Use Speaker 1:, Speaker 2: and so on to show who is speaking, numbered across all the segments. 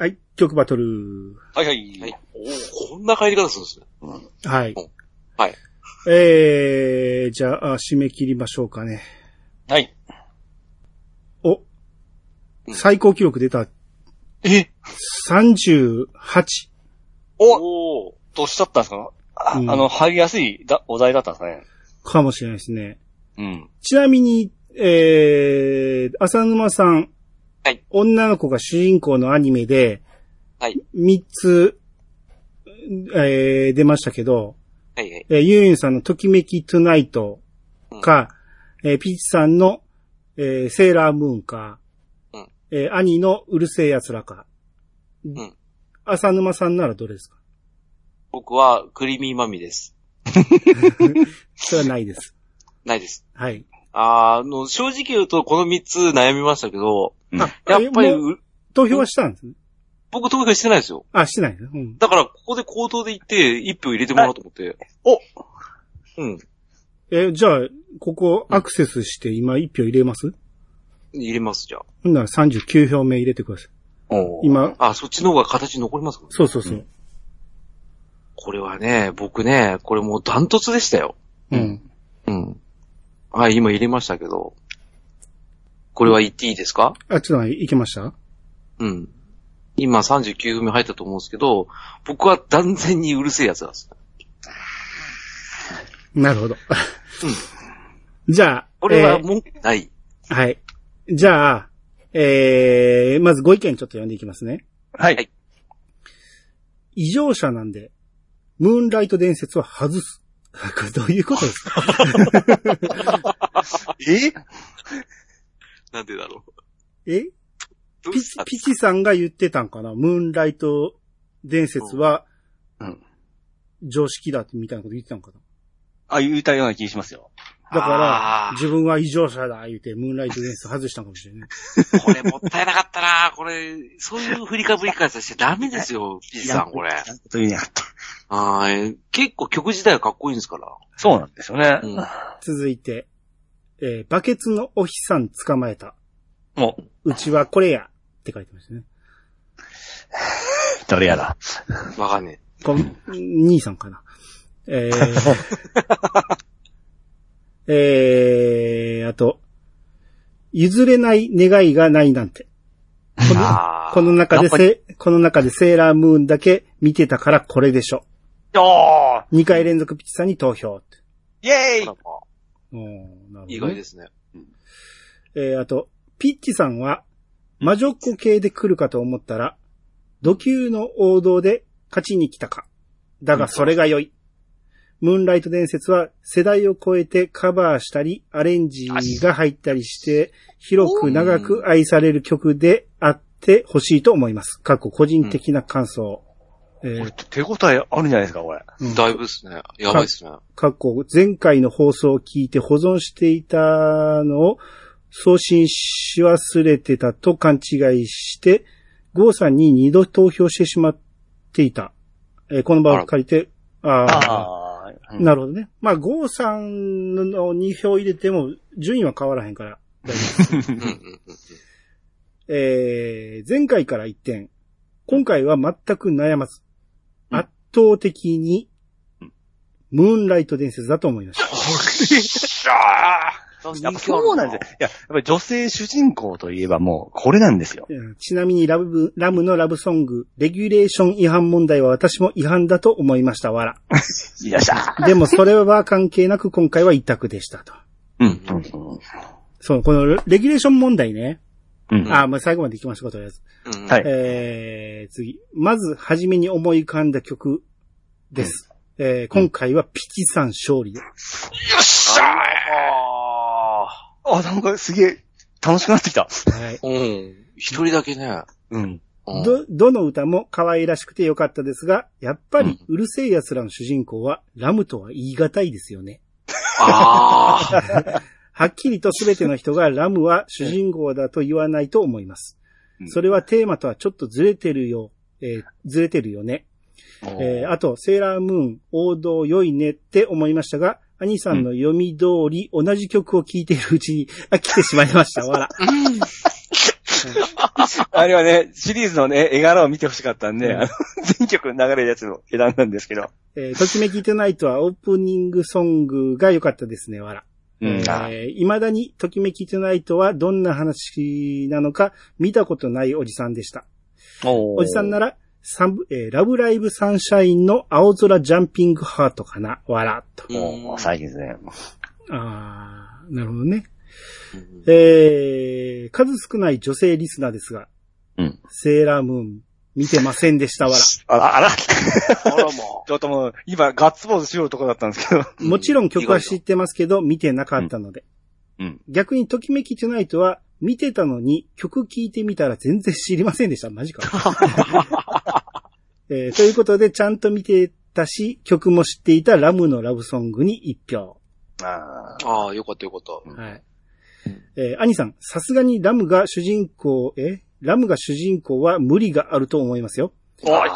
Speaker 1: はい、曲バトル。
Speaker 2: はいはい。
Speaker 3: はい。おーこんな帰り方するんですね。
Speaker 1: はい。
Speaker 3: はい。
Speaker 1: えー、じゃあ、締め切りましょうかね。
Speaker 2: はい。
Speaker 1: お
Speaker 3: うん
Speaker 1: 最高記録出た。
Speaker 2: え
Speaker 1: ？38。
Speaker 2: お
Speaker 3: おー。
Speaker 2: とおっしゃったんですか？あ,、
Speaker 1: うん
Speaker 2: あの、入りやすいだお題だったんですかね。
Speaker 1: かもしれないですね。
Speaker 2: うん。
Speaker 1: ちなみに、えー、浅沼さん。
Speaker 3: はい。
Speaker 1: 女の子が主人公のアニメで、
Speaker 3: はい。
Speaker 1: 3つ、えー、出ましたけど、
Speaker 3: はいはい。
Speaker 1: えー、ユーユンさんのときめきトゥナイトか、えーピーチさんの、えーセーラームーンか、
Speaker 3: うん
Speaker 1: えー兄のうるせえ奴らか。
Speaker 3: ん
Speaker 1: 浅沼さんならどれですか？
Speaker 3: 僕は、クリーミーマミです。
Speaker 1: それはないです。
Speaker 3: ないです。
Speaker 1: はい。
Speaker 3: あの、正直言うと、この3つ悩みましたけど、
Speaker 2: う
Speaker 3: やっぱり
Speaker 1: 投票はしたんですね？
Speaker 3: 僕投票してないですよ。
Speaker 1: あ、してないね。うん。
Speaker 3: だから、ここで口頭で言って、1票入れてもらおうと思って。
Speaker 2: お
Speaker 3: うん。
Speaker 1: え、じゃあ、ここアクセスして今1票入れます？
Speaker 3: 入れます、じゃあ。
Speaker 1: ほんなら39票目入れてください。
Speaker 2: おー
Speaker 1: 今、
Speaker 3: あ、そっちの方が形残りますか
Speaker 1: そうそうそう。
Speaker 2: うん
Speaker 3: これはね、僕ね、これもうダントツでしたよ。
Speaker 1: うん。
Speaker 3: うん。はい、今入れましたけど。これは言っていいですか？
Speaker 1: あ、ちょっと待っていけました？
Speaker 3: うん。今39分目入ったと思うんですけど、僕は断然にうるせえやつなんです。
Speaker 1: なるほど。じゃあ、
Speaker 3: これは
Speaker 1: えー
Speaker 3: 文句ない。
Speaker 1: はい。じゃあ、えー、まずご意見ちょっと読んでいきますね。
Speaker 2: はい。
Speaker 3: はい
Speaker 1: 異常者なんで、ムーンライト伝説は外す。これどういうことですか？
Speaker 2: え？
Speaker 3: なんでだろう。
Speaker 1: え？
Speaker 3: どう
Speaker 1: ピチ
Speaker 3: した、
Speaker 1: ピチさんが言ってたんかな？ムーンライト伝説は
Speaker 2: うん。
Speaker 1: 常識だみたいなこと言ってたんかな？
Speaker 2: あ、言いたような気がしますよ。
Speaker 1: だから
Speaker 3: あ、ー
Speaker 1: 自分は異常者だ言うて、ムーンライト伝説外したんかもしれない。
Speaker 3: これもったいなかったなこれ、そういう振りかぶり方しちゃダメですよ、ピチさん、これ。
Speaker 2: と言えなかった。
Speaker 3: あー結構曲自体はかっこいいんですから。
Speaker 2: そうなんですよね。
Speaker 3: うん
Speaker 1: 続いて、えーバケツのお日さん捕まえた。
Speaker 2: もう、
Speaker 1: うちはこれやって書いてましたね。
Speaker 2: どれやら。
Speaker 3: わかんね
Speaker 1: こん、兄さんかな。えー、えー、あと、譲れない願いがないなんて。こ
Speaker 3: え。
Speaker 1: のこの中でせ、この中でセーラームーンだけ見てたからこれでしょ。
Speaker 2: おー
Speaker 1: 2回連続ピチさんに投票。
Speaker 2: イェーイ
Speaker 1: なるほどね
Speaker 3: 意外ですね。
Speaker 1: えー、あと、ピッチさんは、魔女っ子系で来るかと思ったら、土球の王道で勝ちに来たか。だがそれが良い。ムーンライト伝説は世代を超えてカバーしたり、アレンジが入ったりして、広く長く愛される曲であってほしいと思います。過去個人的な感想。え
Speaker 2: これ
Speaker 1: ー
Speaker 2: 手応えあるんじゃないですか、これ。
Speaker 1: うん
Speaker 3: だいぶですね。やばいですね。
Speaker 1: 過去、前回の放送を聞いて保存していたのを送信し忘れてたと勘違いして、ゴーさんに二度投票してしまっていた。えーこの場を借りて、ああ、なるほどね。まあ、ゴーさんの2票入れても順位は変わらへんから。大丈夫です。えー前回から一点、今回は全く悩まず、倒的に、ムーンライト伝説だと思いました。
Speaker 2: やっぱそうなんですよ。いや、やっぱり女性主人公といえばもう、これなんですよ。
Speaker 1: うんちなみにラブ、ラムのラブソング、レギュレーション違反問題は私も違反だと思いました、わら。
Speaker 2: よっしゃ
Speaker 1: でもそれは関係なく今回は一択でしたと。
Speaker 2: うん。
Speaker 1: そう、このレギュレーション問題ね。
Speaker 2: うん。
Speaker 1: あ、まあ、最後まで行きましたことやつ。
Speaker 3: うん
Speaker 2: はい
Speaker 1: えー、次。まず、はじめに思い浮かんだ曲です。えー今回はピチさん勝利で。
Speaker 3: よっしゃ
Speaker 2: あ、なんかすげえ、楽しくなってきた。
Speaker 1: はい。
Speaker 3: ーうん。一人だけね。
Speaker 2: うん。
Speaker 3: うん
Speaker 1: ど、どの歌も可愛らしくてよかったですが、やっぱりうるせえ奴らの主人公はラムとは言い難いですよね。
Speaker 3: ああ。
Speaker 1: はっきりと全ての人がラムは主人公だと言わないと思います。
Speaker 2: うん
Speaker 1: それはテーマとはちょっとずれてるよ、えーずれてるよね。えーあと、セーラームーン、王道良いねって思いましたが、兄さんの読み通り、同じ曲を聴いているうちに 飽きてしまいました。わら。
Speaker 2: あれはね、シリーズのね、絵柄を見てほしかったんで、あの、全曲流れるやつを選んだんですけど。
Speaker 1: えーときめきトゥナイトはオープニングソングが良かったですね、わら。
Speaker 2: うん。あ
Speaker 1: えー未だにときめきトゥナイトはどんな話なのか見たことないおじさんでした。
Speaker 2: お
Speaker 1: おじさんなら、サブえーラブライブサンシャインの青空ジャンピングハートかな、わら、と。
Speaker 2: もう、最近ですね。
Speaker 1: あー、なるほどね。
Speaker 3: うん
Speaker 1: えー、数少ない女性リスナーですが、
Speaker 2: うん。
Speaker 1: セーラームーン見てませんでした、わら。
Speaker 2: あら、あら。
Speaker 3: あらまあ。
Speaker 2: ちょっともう、今、ガッツポーズしようとこだったんですけど。
Speaker 1: もちろん曲は知ってますけど、見てなかったので。
Speaker 2: うん。
Speaker 1: 逆にときめきトゥナイトは、見てたのに曲聴いてみたら全然知りませんでした。マジか。えーということで、ちゃんと見てたし、曲も知っていたラムのラブソングに一票。
Speaker 2: あ
Speaker 3: ああ、よかったよかった。
Speaker 1: はい。えー、兄さん、さすがにラムが主人公、えラムが主人公は無理があると思いますよ。
Speaker 2: おい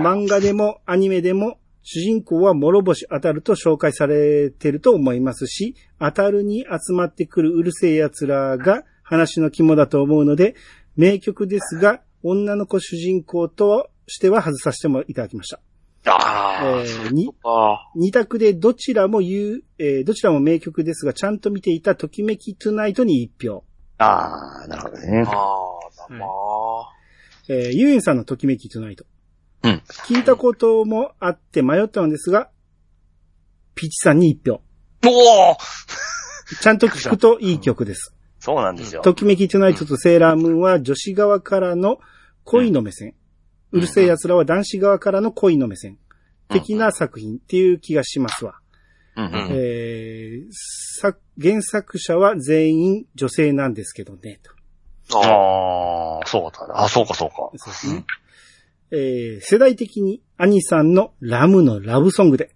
Speaker 1: 漫画でもアニメでも主人公は諸星当たると紹介されてると思いますし、当たるに集まってくるうるせえ奴らが話の肝だと思うので、名曲ですが、女の子主人公としては外させてもいただきました。
Speaker 2: あ
Speaker 3: ああ、
Speaker 1: えー。二択でどちらも言う、えーどちらも名曲ですが、ちゃんと見ていたときめきトゥナイトに一票。
Speaker 2: あ。ああ、なるほどね。
Speaker 3: ああ、だまあ。
Speaker 1: えーユーインさんのときめきトゥナイト。
Speaker 2: うん。
Speaker 1: 聞いたこともあって迷ったのですが、ピーチさんに一票。
Speaker 2: おお
Speaker 1: ちゃんと聞くといい曲です。
Speaker 2: そうなんですよ。
Speaker 1: ときめきトゥナイトとセーラームーンは女子側からの恋の目線。うるせえ奴らは男子側からの恋の目線。的な作品っていう気がしますわ。
Speaker 2: うんうん
Speaker 3: うん
Speaker 1: えー作原作者は全員女性なんですけどね。と
Speaker 3: ああ。
Speaker 2: そうだな。あ、そうかそうか。
Speaker 1: そうですね。えー世代的に兄さんのラムのラブソングで、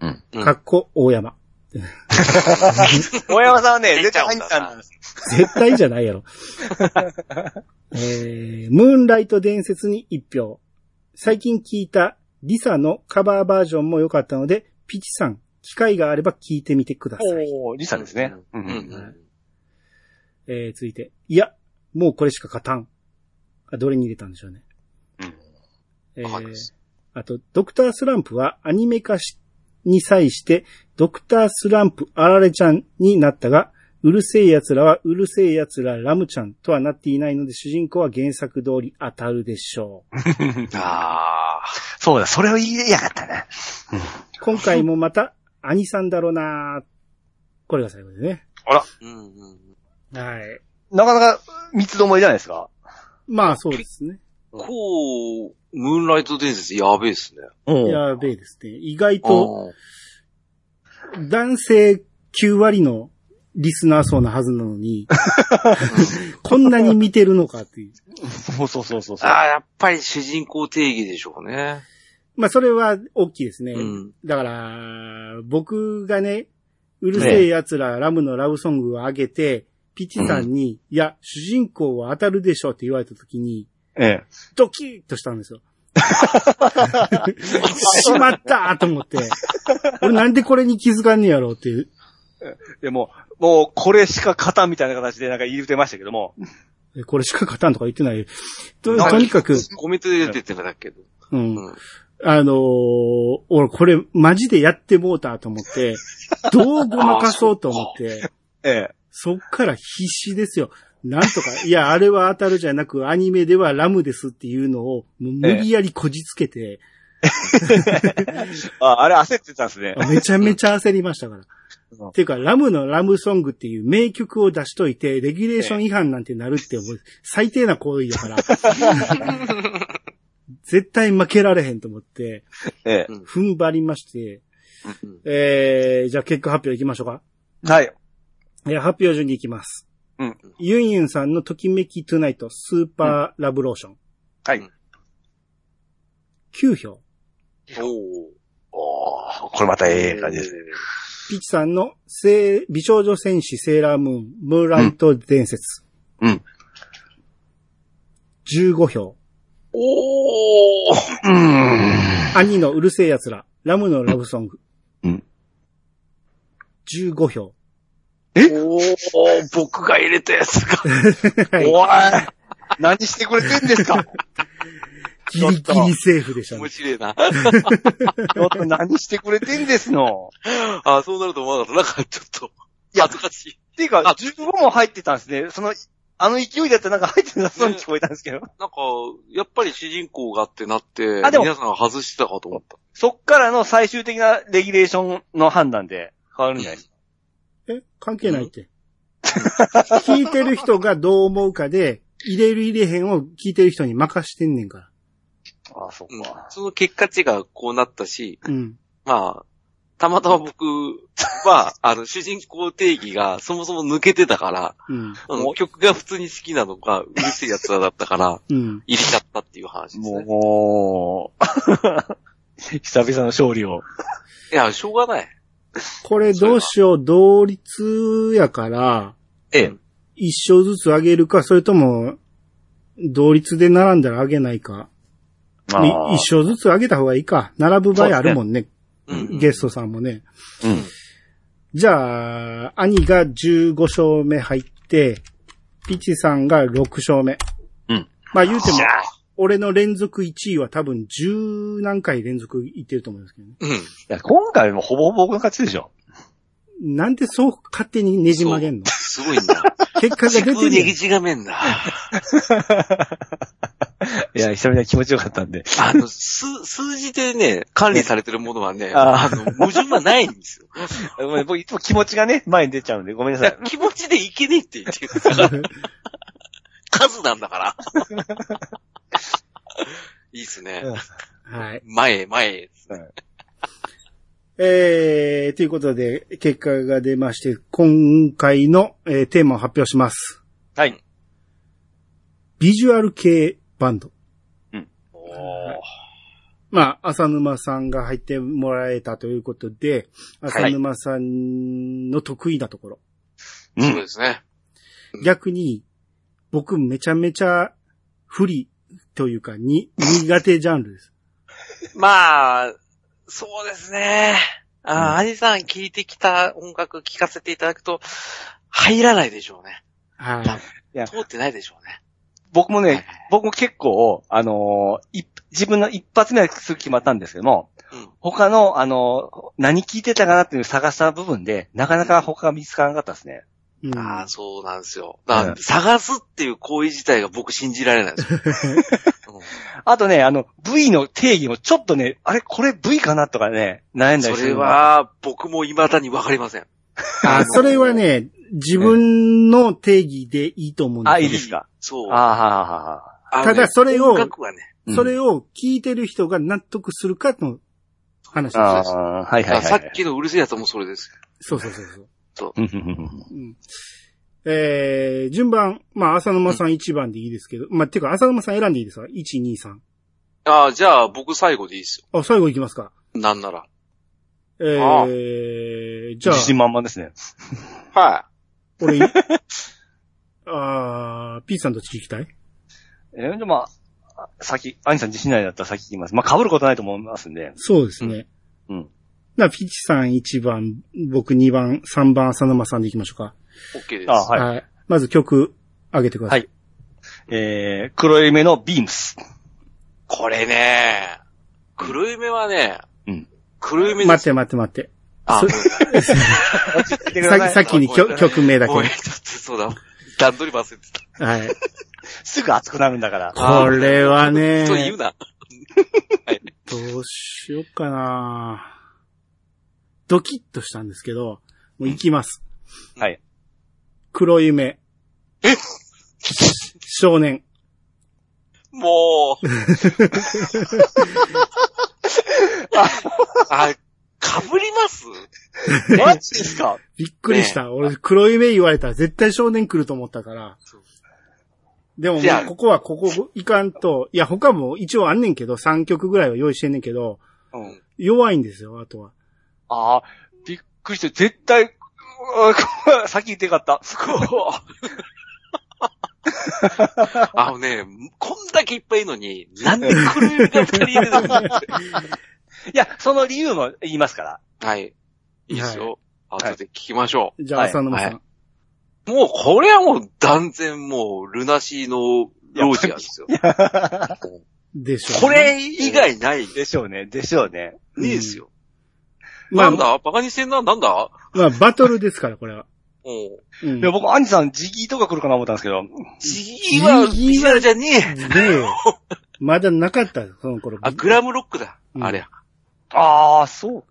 Speaker 2: うん。
Speaker 3: うん
Speaker 1: かっこ大山。
Speaker 2: 大山さんはね、絶対
Speaker 3: 出ちゃうんだ
Speaker 2: 兄さんなんです。
Speaker 1: 絶対じゃないやろ。えー、ムーンライト伝説に一票。最近聞いたリサのカバーバージョンも良かったので、ピチさん、機会があれば聞いてみてください。
Speaker 2: おー、リサですね。う
Speaker 3: うんん
Speaker 2: うん。
Speaker 3: うん。
Speaker 1: えー、続いて、いや、もうこれしか勝たん。あ、どれに入れたんでしょうね。
Speaker 2: うん
Speaker 1: えー
Speaker 3: わかります、
Speaker 1: あと、ドクタースランプはアニメ化し、に際して、ドクタースランプあられちゃんになったが、うるせえ奴らはうるせえ奴らラムちゃんとはなっていないので、主人公は原作通り当たるでしょう。
Speaker 3: ああ。
Speaker 2: そうだ、それを言いやがったな。
Speaker 1: 今回もまた、兄さんだろうなこれが最後でね。
Speaker 3: うんうん。
Speaker 1: はい。
Speaker 2: なかなか三つどもえじゃないですか。
Speaker 1: まあそうですね。
Speaker 3: こう、ムーンライト伝説やべえっすね。
Speaker 2: うん
Speaker 1: やべえですね。意外
Speaker 3: あ
Speaker 1: と男性9割のリスナー層なはずなのに、こんなに見てるのかっていう。
Speaker 2: そうそうそうそうそう。
Speaker 3: ああ、やっぱり主人公定義でしょうね。
Speaker 1: まあそれは大きいですね。
Speaker 3: うん。
Speaker 1: だから、僕がね、うるせえ奴らラムのラブソングを上げて、ピチさんに、いや、主人公は当たるでしょって言われた時に、
Speaker 2: ええ。
Speaker 1: ドキッとしたんですよ。しまったと思って。俺なんでこれに気づかんねやろうっていう。
Speaker 2: でも、もう、これしか勝たんみたいな形でなんか言ってましたけども。
Speaker 1: えこれしか勝たんとか言ってない。ととにかく、
Speaker 3: コメントで出てたけど。
Speaker 1: うん。
Speaker 3: うん。
Speaker 1: あのー俺これマジでやってもうたと思って、どうごまかそうと思って、
Speaker 2: ええ。
Speaker 1: そっから必死ですよ。なんとか、いや、あれは当たるじゃなく、アニメではラムですっていうのを、もう無理やりこじつけて、
Speaker 2: あ、あれ焦ってたんですね。
Speaker 1: めちゃめちゃ焦りましたから。
Speaker 2: うん
Speaker 1: っていうか、ラムのラムソングっていう名曲を出しといて、レギュレーション違反なんてなるって、最低な行為だから。絶対負けられへんと思って、
Speaker 2: ええ。
Speaker 1: 踏ん張りまして、
Speaker 3: うん
Speaker 1: えー、じゃあ結果発表いきましょうか。
Speaker 2: はい。
Speaker 1: えー発表順に行きます。
Speaker 2: うん。
Speaker 1: ユンユンさんのときめきトゥナイトスーパーラブローション。
Speaker 2: はい。
Speaker 1: 9票。
Speaker 3: おー
Speaker 2: おー、これまたええ感じですね。
Speaker 1: ピチさんの聖美少女戦士セーラームーン、ムーンライト伝説。
Speaker 2: うん。
Speaker 1: 15票。
Speaker 3: おー
Speaker 2: うーん。
Speaker 1: 兄のうるせえ奴ら、ラムのラブソング。
Speaker 2: うん。
Speaker 1: 15票。
Speaker 3: おー、僕が入れたやつが。
Speaker 1: はい
Speaker 2: おい何してくれてんですか？
Speaker 1: ギリギリセーフでしたね
Speaker 3: 面。白いな。
Speaker 2: ちょっと何してくれてんですの？
Speaker 3: あ、そうなると思わなかった。なんかちょっと、恥ずかしい。
Speaker 2: っていうか、
Speaker 3: あ
Speaker 2: 15も入ってたんですね。その、あの勢いだったらなんか入ってなさそうに聞こえたんですけど。
Speaker 3: なんか、やっぱり主人公がってなって、
Speaker 2: あでも
Speaker 3: 皆さんが外してたかと思った。
Speaker 2: そっからの最終的なレギュレーションの判断で変わるんじゃないですか。
Speaker 1: え関係ないって。聞いてる人がどう思うかで、入れる入れへんを聞いてる人に任してんねんか
Speaker 2: ああ、そっ
Speaker 3: うん
Speaker 2: か。
Speaker 3: その結果値がこうなったし、
Speaker 1: ら。うん。
Speaker 3: まあ、たまたま僕 は、あの、主人公定義がそもそも抜けてたから、
Speaker 1: うん。
Speaker 3: あの曲が普通に好きなのが、うるせえやつだったから、
Speaker 1: うん。
Speaker 3: 入れちゃったっていう話ですね。
Speaker 2: もう、久々の勝利を。
Speaker 3: いや、しょうがない。
Speaker 1: これどうしよう、同率やから、
Speaker 2: ええ。
Speaker 1: 一勝ずつ上げるか、それとも、同率で並んだら上げないか。一勝ずつ上げた方がいいか。並ぶ場合あるもんね。
Speaker 3: うん。
Speaker 1: ゲストさんもね。
Speaker 2: うん。
Speaker 1: じゃあ、兄が15勝目入って、ピチさんが6勝目。
Speaker 2: うん。
Speaker 1: まあ言うても俺の連続1位は多分10何回連続いってると思うんですけどね。
Speaker 3: うん。
Speaker 2: いや今回もほぼほぼ僕の勝ちでしょ。
Speaker 1: なんでそう勝手にねじ曲げんの？
Speaker 3: すごいんだ。
Speaker 1: 結果が出てる
Speaker 3: ねぎちがめんだ。
Speaker 2: いや、久々に気持ちよかったんで。
Speaker 3: あの、数、数字でね、管理されてるものはね、
Speaker 2: あ
Speaker 3: あの、矛盾はないんですよ。
Speaker 2: ごめん僕いつも気持ちがね、前に出ちゃうんで、ごめんなさい。
Speaker 3: 気持ちでいけねえって言ってるから。数なんだから。いいっすね。
Speaker 1: はい。
Speaker 3: 前へ、前へ。
Speaker 1: えー、ということで、結果が出まして、今回の、えーテーマを発表します。
Speaker 2: はい。
Speaker 1: ビジュアル系バンド。
Speaker 3: おー
Speaker 1: まあ、浅沼さんが入ってもらえたということで、浅沼さんの得意なところ。
Speaker 3: そうですね。
Speaker 1: 逆に、僕めちゃめちゃ不利というか、に、苦手ジャンルです。
Speaker 3: まあ、そうですね。
Speaker 1: うん
Speaker 3: ああ、アニさん聞いてきた音楽聴かせていただくと、入らないでしょうね。
Speaker 1: はい。
Speaker 3: 通ってないでしょうね。
Speaker 2: 僕も
Speaker 3: はい
Speaker 2: ね、僕も結構、あのーい自分の一発目はすぐ決まったんですけども、
Speaker 3: うん。
Speaker 2: 他の、あのー何聞いてたかなっていうのを探した部分で、なかなか他が見つからなかったですね。
Speaker 1: うん
Speaker 3: ああ、そうなんですよ。だから
Speaker 2: うん
Speaker 3: 探すっていう行為自体が僕信じられないんですよ。う ん
Speaker 2: あとね、あの、V の定義もちょっとね、あれこれ V かなとかね、悩んだり
Speaker 3: それ
Speaker 2: する。、
Speaker 3: は、僕も未だにわかりません。
Speaker 1: あ、それはね、自分の定義でいいと思うんですよ
Speaker 2: あ、いいですか？
Speaker 3: そう。
Speaker 2: ああ、はあ、
Speaker 1: ただそれを
Speaker 3: ね、
Speaker 2: うん
Speaker 1: それを聞いてる人が納得するかの話
Speaker 2: あ
Speaker 1: です。
Speaker 2: あ、はいはいはい。
Speaker 3: さっきのうるせえやつもそれです
Speaker 1: そうそうそうそう。
Speaker 2: うんうんうん
Speaker 1: うんえー、順番、まあ、浅沼さん1番でいいですけど、まあ、てか、浅沼さん選んでいいですか ?1、2、3。
Speaker 3: ああ、じゃあ僕最後でいいですよ。
Speaker 1: あ、最後いきますか。
Speaker 3: なんなら。
Speaker 1: えー、じゃあ
Speaker 2: 自、信満々ですね。
Speaker 3: は
Speaker 1: 俺、あー、ピーさんどっち聞きたい？
Speaker 2: えー、でまあ、先、アニさん自信ないだったら先聞きます。まあ、被ることないと思いますんで。
Speaker 1: そうですね。
Speaker 2: うん。
Speaker 1: な、ピチさん1番、僕2番、3番、浅沼さんでいきましょうか。
Speaker 3: い。OK です。
Speaker 2: あはい
Speaker 1: まず曲、上げてください。
Speaker 2: はいえー、黒い目のビームス。
Speaker 3: これね、黒夢はね、
Speaker 2: うん。
Speaker 3: 黒夢です。
Speaker 1: 待って待って待って。
Speaker 3: あ、さい
Speaker 1: さ先に曲曲名だけ
Speaker 3: ご。めん、ちょっとそうだ。段取り忘れてた。
Speaker 1: はい。
Speaker 2: すぐ熱くなるんだから。
Speaker 3: あ
Speaker 1: これはね
Speaker 3: そう言うな。
Speaker 1: どうしようかなドキッとしたんですけど、もう行きます。
Speaker 2: はい。
Speaker 1: 黒夢。
Speaker 3: え？
Speaker 1: 少年。
Speaker 3: もう。あ、かぶります？
Speaker 2: マジですか？
Speaker 1: びっくりした。俺、黒夢言われたら絶対少年来ると思ったから。でもここはここいかんと、いや他も一応あんねんけど、3曲ぐらいは用意してんねんけど、
Speaker 2: うん。
Speaker 1: 弱いんですよ、あとは。
Speaker 2: ああ、びっくりして、絶対、う わ先言ってよかった。
Speaker 3: あのね、こんだけいっぱいいるのに、なんで黒夢が二人いるの？
Speaker 2: いや、その理由も言いますから。
Speaker 3: はい。いいですよ。後で聞きましょ
Speaker 1: じゃあ、
Speaker 2: はい
Speaker 1: 浅沼さん。
Speaker 3: う。もう、これはもう断然もう、ルナシーのロージアですよ。
Speaker 1: でしょうね。
Speaker 3: これ以外ない。
Speaker 2: でしょうね、でしょうね。
Speaker 3: ねえですよ。
Speaker 1: まあ
Speaker 3: なん、だ？バカにしてんな？なんだ？
Speaker 1: まあ、バトルですから、これは。
Speaker 3: うん。
Speaker 1: うん。
Speaker 2: いや、僕、アンジさん、ジギーとか来るかな思ったんですけど、
Speaker 3: ジギーはビジュアルじゃねえ。
Speaker 1: ねえ。まだなかった、その頃。
Speaker 3: あ、グラムロックだ。
Speaker 1: うん
Speaker 3: あれ。
Speaker 2: ああ、そうか。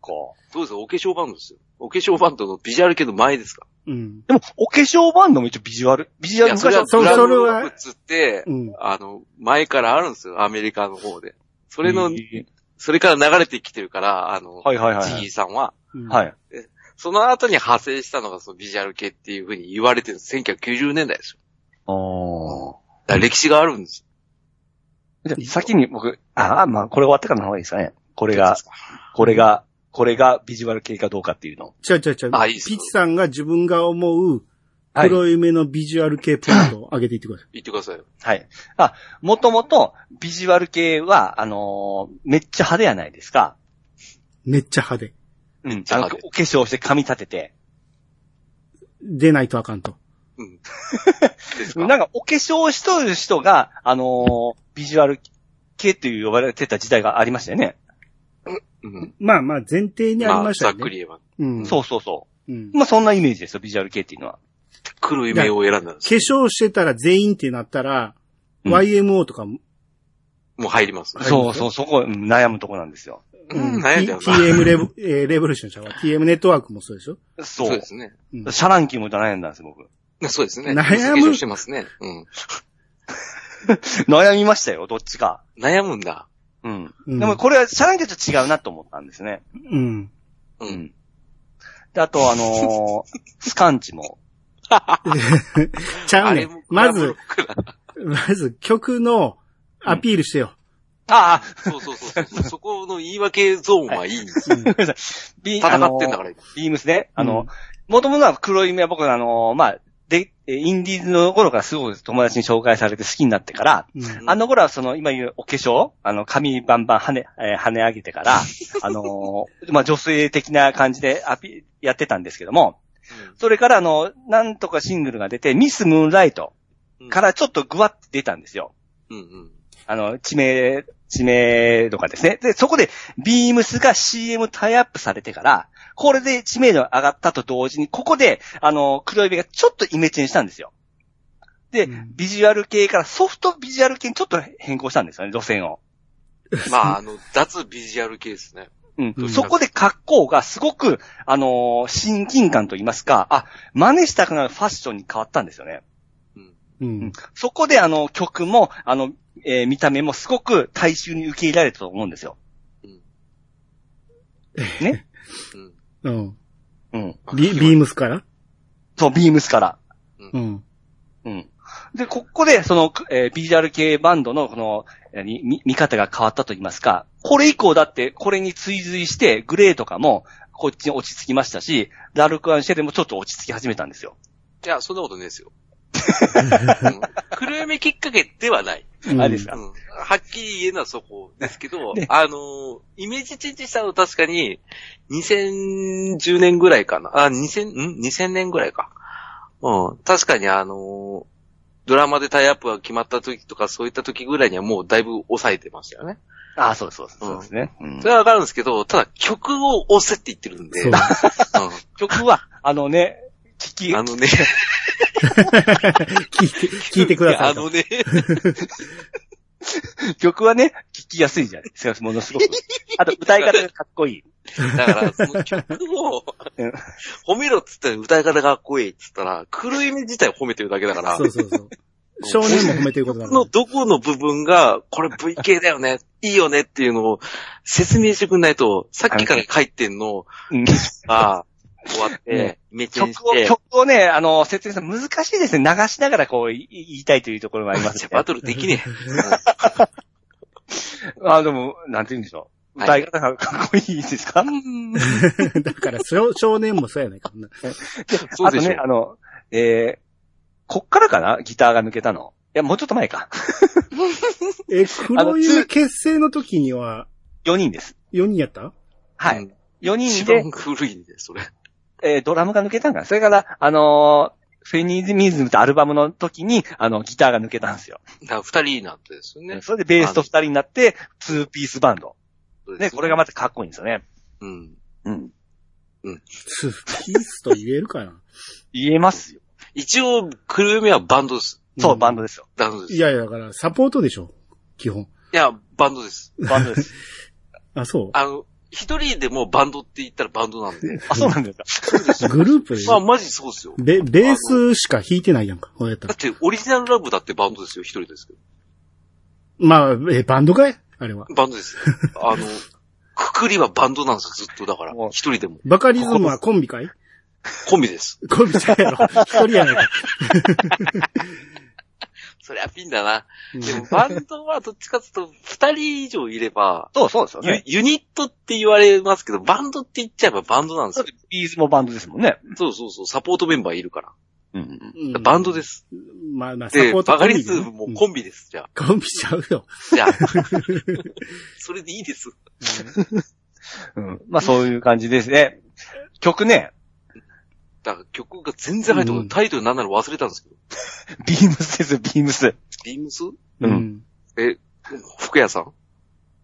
Speaker 3: そうですよ、お化粧バンドですよ。お化粧バンドのビジュアル系の前ですか
Speaker 1: うん。
Speaker 2: でも、お化粧バンドも一応ビジュアル、ビジュアル
Speaker 3: いや、それは
Speaker 1: そう
Speaker 3: グラム
Speaker 1: それは？
Speaker 3: ロックって、
Speaker 1: うん。
Speaker 3: あの、前からあるんですよ、アメリカの方で。それの、
Speaker 2: えー
Speaker 3: それから流れてきてるから、あの、
Speaker 2: はいはいはいはい。
Speaker 3: ジギーさんは、
Speaker 1: うん
Speaker 2: はい。
Speaker 3: その後に派生したのがそのビジュアル系っていう風に言われてるんです。1990年代ですよ。
Speaker 2: あ
Speaker 3: だから歴史があるんです
Speaker 2: あ。じゃあ先に僕、ああ、まあ、これ終わってからの方がいいですかね。これ
Speaker 3: よ。
Speaker 2: が、これが、これがビジュアル系かどうかっていうの。
Speaker 1: ちゃうちゃうちゃう。
Speaker 3: あいい
Speaker 1: ピチさんが自分が思う、
Speaker 2: はい。
Speaker 1: 黒い目のビジュアル系ポイントを 上げていってください。
Speaker 3: 言ってくださいよ。
Speaker 2: はい。あ、もともと、ビジュアル系は、あのーめっちゃ派手やないですか。
Speaker 1: めっちゃ派手。
Speaker 2: うん。
Speaker 3: ちゃ派手
Speaker 2: あのお化粧して髪立てて。
Speaker 1: 出ないとあかんと。
Speaker 3: うん。ですか？
Speaker 2: なんか、お化粧しとる人が、あのービジュアル系っていう呼ばれてた時代がありましたよね。
Speaker 3: うん。
Speaker 1: まあまあ前提にあり
Speaker 3: まあ、
Speaker 1: ましたよね。
Speaker 3: ざっくり言えば。
Speaker 1: うん。
Speaker 2: そうそうそ
Speaker 1: うん
Speaker 2: う。。まあ、そんなイメージですよ、ビジュアル系っていうのは。
Speaker 3: 黒い目を選んだんです
Speaker 1: 化粧してたら全員ってなったら、
Speaker 2: うん
Speaker 1: YMO とかも、
Speaker 3: もう入ります。
Speaker 2: そうそう、そこ、うん悩むとこなんですよ。
Speaker 3: うん、悩んだよ
Speaker 1: T-
Speaker 3: な。
Speaker 1: TM レブ、えーレボリューションちゃうわ TM ネットワークもそうでしょ？
Speaker 2: そう。
Speaker 3: そうですね。
Speaker 1: うん
Speaker 2: シャ乱Qも悩んだんですよ、僕。
Speaker 3: そうですね。
Speaker 1: 悩む
Speaker 3: 化粧してますね。うん。
Speaker 2: 悩みましたよ、どっちか。
Speaker 3: 悩むんだ。
Speaker 2: うん。
Speaker 1: うん
Speaker 2: でもこれはシャ乱Qと違うなと思ったんですね。
Speaker 1: うん。
Speaker 3: う。
Speaker 2: うんん。で、あと、あのー スカンチも。
Speaker 1: ちゃうね。まずまず曲のアピールしてよ。
Speaker 2: ああ、
Speaker 3: そうそうそうそう。そこの言い訳ゾーンはいいんですよ。戦ってんだから。
Speaker 2: ビームスね。あ
Speaker 1: うん
Speaker 2: の、もともとは黒い目は僕あの、まあ、インディーズの頃からすごい友達に紹介されて好きになってから、
Speaker 1: うん
Speaker 2: あの頃はその、今言うお化粧あの、髪バンバン跳ね、えー跳ね上げてから、あのーまあ、女性的な感じでアピ、やってたんですけども、それからあの、なんとかシングルが出て、ミス・ムーンライト
Speaker 3: うん
Speaker 2: からちょっとグワッて出たんですよ。
Speaker 3: うんうん。
Speaker 2: あの、知名、知名度がですね。で、そこで、ビームスが CM タイアップされてから、これで知名度が上がったと同時に、ここで、あの、黒指がちょっとイメチェンしたんですよ。で、
Speaker 1: うん
Speaker 2: ビジュアル系からソフトビジュアル系にちょっと変更したんですよね、路線を。
Speaker 3: まあ、あの、脱ビジュアル系ですね。
Speaker 2: うん。
Speaker 1: うん
Speaker 2: そこで格好がすごく、あのー親近感と言いますか、あ、真似したくなるファッションに変わったんですよね。
Speaker 1: うん。
Speaker 2: そこであの、曲も、あの、えー見た目もすごく大衆に受け入れられたと思うんですよ。ね？
Speaker 3: うん。
Speaker 1: うん。
Speaker 2: うん。
Speaker 1: ビビームスから？
Speaker 2: そう、ビームスから。
Speaker 1: うん。
Speaker 2: うん。で、ここで、その、えービジュアル系バンドの、この、何見、見方が変わったと言いますか、これ以降だって、これに追随して、グレーとかも、こっちに落ち着きましたし、ラルクアンシェルもちょっと落ち着き始めたんですよ。
Speaker 3: いや、そんなことねえですよ。うん黒闇きっかけではない。
Speaker 1: うん
Speaker 2: あれですか？
Speaker 3: うんはっきり言えるのはそこですけど
Speaker 2: ね、
Speaker 3: あの、イメージチェンジしたの確かに、2010年ぐらいかな。あ、2000、ん ?2000 年ぐらいか。うん。確かにあの、ドラマでタイアップが決まった時とか、そういった時ぐらいにはもうだいぶ抑えてましたよね。
Speaker 2: ああ、そうそうそうですね。うん
Speaker 3: それはわかるんですけど、ただ曲を押せって言ってるんで、
Speaker 1: う
Speaker 3: ん
Speaker 2: 曲は、あのね、聞き、
Speaker 3: あのね、
Speaker 1: 聞いて、聞いてくださいと。
Speaker 3: あのね、
Speaker 2: 曲はね、聞きやすいじゃないですか、ものすごく。あと、歌い方がかっこいい。
Speaker 3: だから、その曲を
Speaker 2: うん。
Speaker 3: 褒めろっつったら歌い方がかっこいいっつったら、黒い目自体を褒めてるだけだから、
Speaker 1: そうそうそう。少年も褒めてることだか
Speaker 3: のどこの部分が、これ VK だよね、いいよねっていうのを説明してくんないと、さっきから書いてんの
Speaker 2: うん。
Speaker 3: が、終わって
Speaker 2: ね、
Speaker 3: めちゃんし
Speaker 2: 曲を、
Speaker 3: て、
Speaker 2: 曲をね、あの、説明するの難しいですね。流しながらこう、い言いたいというところがありますね
Speaker 3: バ。トルできね
Speaker 2: あ、でも、なんて言うんでしょう。
Speaker 3: はい
Speaker 2: 歌い方がかっこいいですか、
Speaker 1: ら。だから、少少年もそうやないか。
Speaker 3: え。そうでしょ
Speaker 2: あとね、あの、えー、こっからかな？ギターが抜けたの。いや、もうちょっと前か。
Speaker 1: え、黒夢結成の時には
Speaker 2: 4人です。
Speaker 1: 4人やった？
Speaker 2: はい。
Speaker 3: うん
Speaker 2: 4人で
Speaker 3: 一番、古いんで、それ。
Speaker 2: えードラムが抜けたんかなそれから、あのーフェニーズミズムってアルバムの時に、あの、ギターが抜けたんですよ。
Speaker 3: だから二人になってですよね。
Speaker 2: それでベースと二人になって、ツーピースバンド。ね、これがまたかっこいいんですよね。
Speaker 3: うん。
Speaker 2: うん。
Speaker 1: ツーピースと言えるかな
Speaker 2: 言えますよ。
Speaker 3: 一応、クルーメはバンドです。
Speaker 2: そう、
Speaker 1: ん
Speaker 2: バンドですよ。
Speaker 3: バンドです。
Speaker 1: いやいや、だから、サポートでしょ基本。
Speaker 3: いや、バンドです。
Speaker 2: バンドです。
Speaker 1: あ、そ
Speaker 3: あの、一人でもバンドって言ったらバンドなんで。
Speaker 2: あ、そうなんですか。
Speaker 1: う。グループで、
Speaker 3: まあ、マジそうですよ。
Speaker 1: ベ、ベースしか弾いてないやんか、こうやったら。
Speaker 3: だって、オリジナルラブだってバンドですよ、一人ですけど。
Speaker 1: まあ、え、バンドかい？あれは。
Speaker 3: バンドです。あの、くくりはバンドなんですよ、ずっと。だから一人でも。
Speaker 1: バカリズムはコンビかい？
Speaker 3: コンビです。
Speaker 1: コンビちゃうやろ。一人やないか。
Speaker 3: そりゃピンだな。
Speaker 1: うん
Speaker 3: でも、バンドはどっちかっていうと、二人以上いれば、
Speaker 2: そうそうですよ
Speaker 3: ユ
Speaker 2: ね。
Speaker 3: ユニットって言われますけど、バンドって言っちゃえばバンドなんですよ。
Speaker 2: ビーズもバンドですもんね。
Speaker 3: そうそうそう、サポートメンバーいるから。
Speaker 2: うん。
Speaker 1: うん
Speaker 3: バンドです。
Speaker 1: まあまあ、サ
Speaker 3: で、
Speaker 1: ポート
Speaker 3: バカリズムもコンビです、じゃあ。
Speaker 1: コンビちゃうよ。
Speaker 3: じゃあ。それでいいです。
Speaker 2: うん。まあそういう感じですね。曲ね、
Speaker 3: だから曲が全然入ってこない。
Speaker 1: うん
Speaker 3: タイトルなんなら忘れたんですけど。
Speaker 2: ビームスですよ、ビームス。
Speaker 3: ビームス？
Speaker 2: うん
Speaker 1: うん。
Speaker 3: え、福屋さん？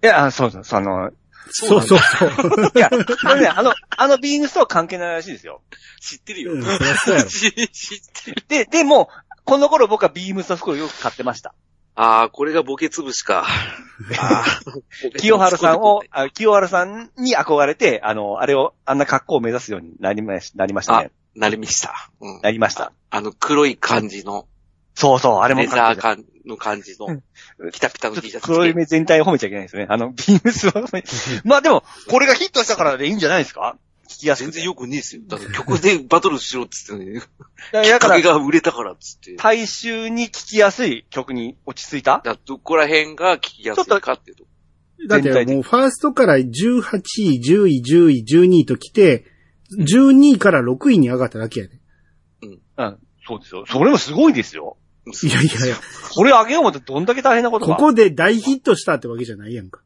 Speaker 2: いや、あそうそう、その、
Speaker 1: そうそうそう。
Speaker 2: いや、これね、あの、あのビームスとは関係ないらしいですよ。
Speaker 3: 知ってるよ。知 知ってる。
Speaker 2: で、でも、この頃僕はビームスの服をよく買ってました。
Speaker 3: ああ、これがボケ潰しか。あー
Speaker 2: 清春さんを、あ清春さんに憧れて、あの、あれを、あんな格好を目指すようになりましなりましたね。
Speaker 3: なりました。うん。
Speaker 2: なりました。
Speaker 3: あの黒い感じの、
Speaker 2: そうそう、あれも
Speaker 3: レザー感の感じの、ピタピタの T シャツ。
Speaker 2: 黒い目全体を褒めちゃいけないですね。あの、ビームスは褒め、まあでも、これがヒットしたからでいいんじゃないですか？聞きやすくて。
Speaker 3: 全然よくねえですよ。だって曲でバトルしろっつってね。
Speaker 2: だ
Speaker 3: きっかけが売れたからっつって。
Speaker 2: 大衆に聞きやすい曲に落ち着いた？
Speaker 3: だどこら辺が聞きやすいかっていうと。
Speaker 1: だってもうファーストから18位、10位、10位、12位と来て、12位から6位に上がっただけやで。
Speaker 2: うん、そうですよ。それもすごいですよ。
Speaker 1: いやいやいや、
Speaker 2: これ上げようもってどんだけ大変なことか。
Speaker 1: ここで大ヒットしたってわけじゃないやんか。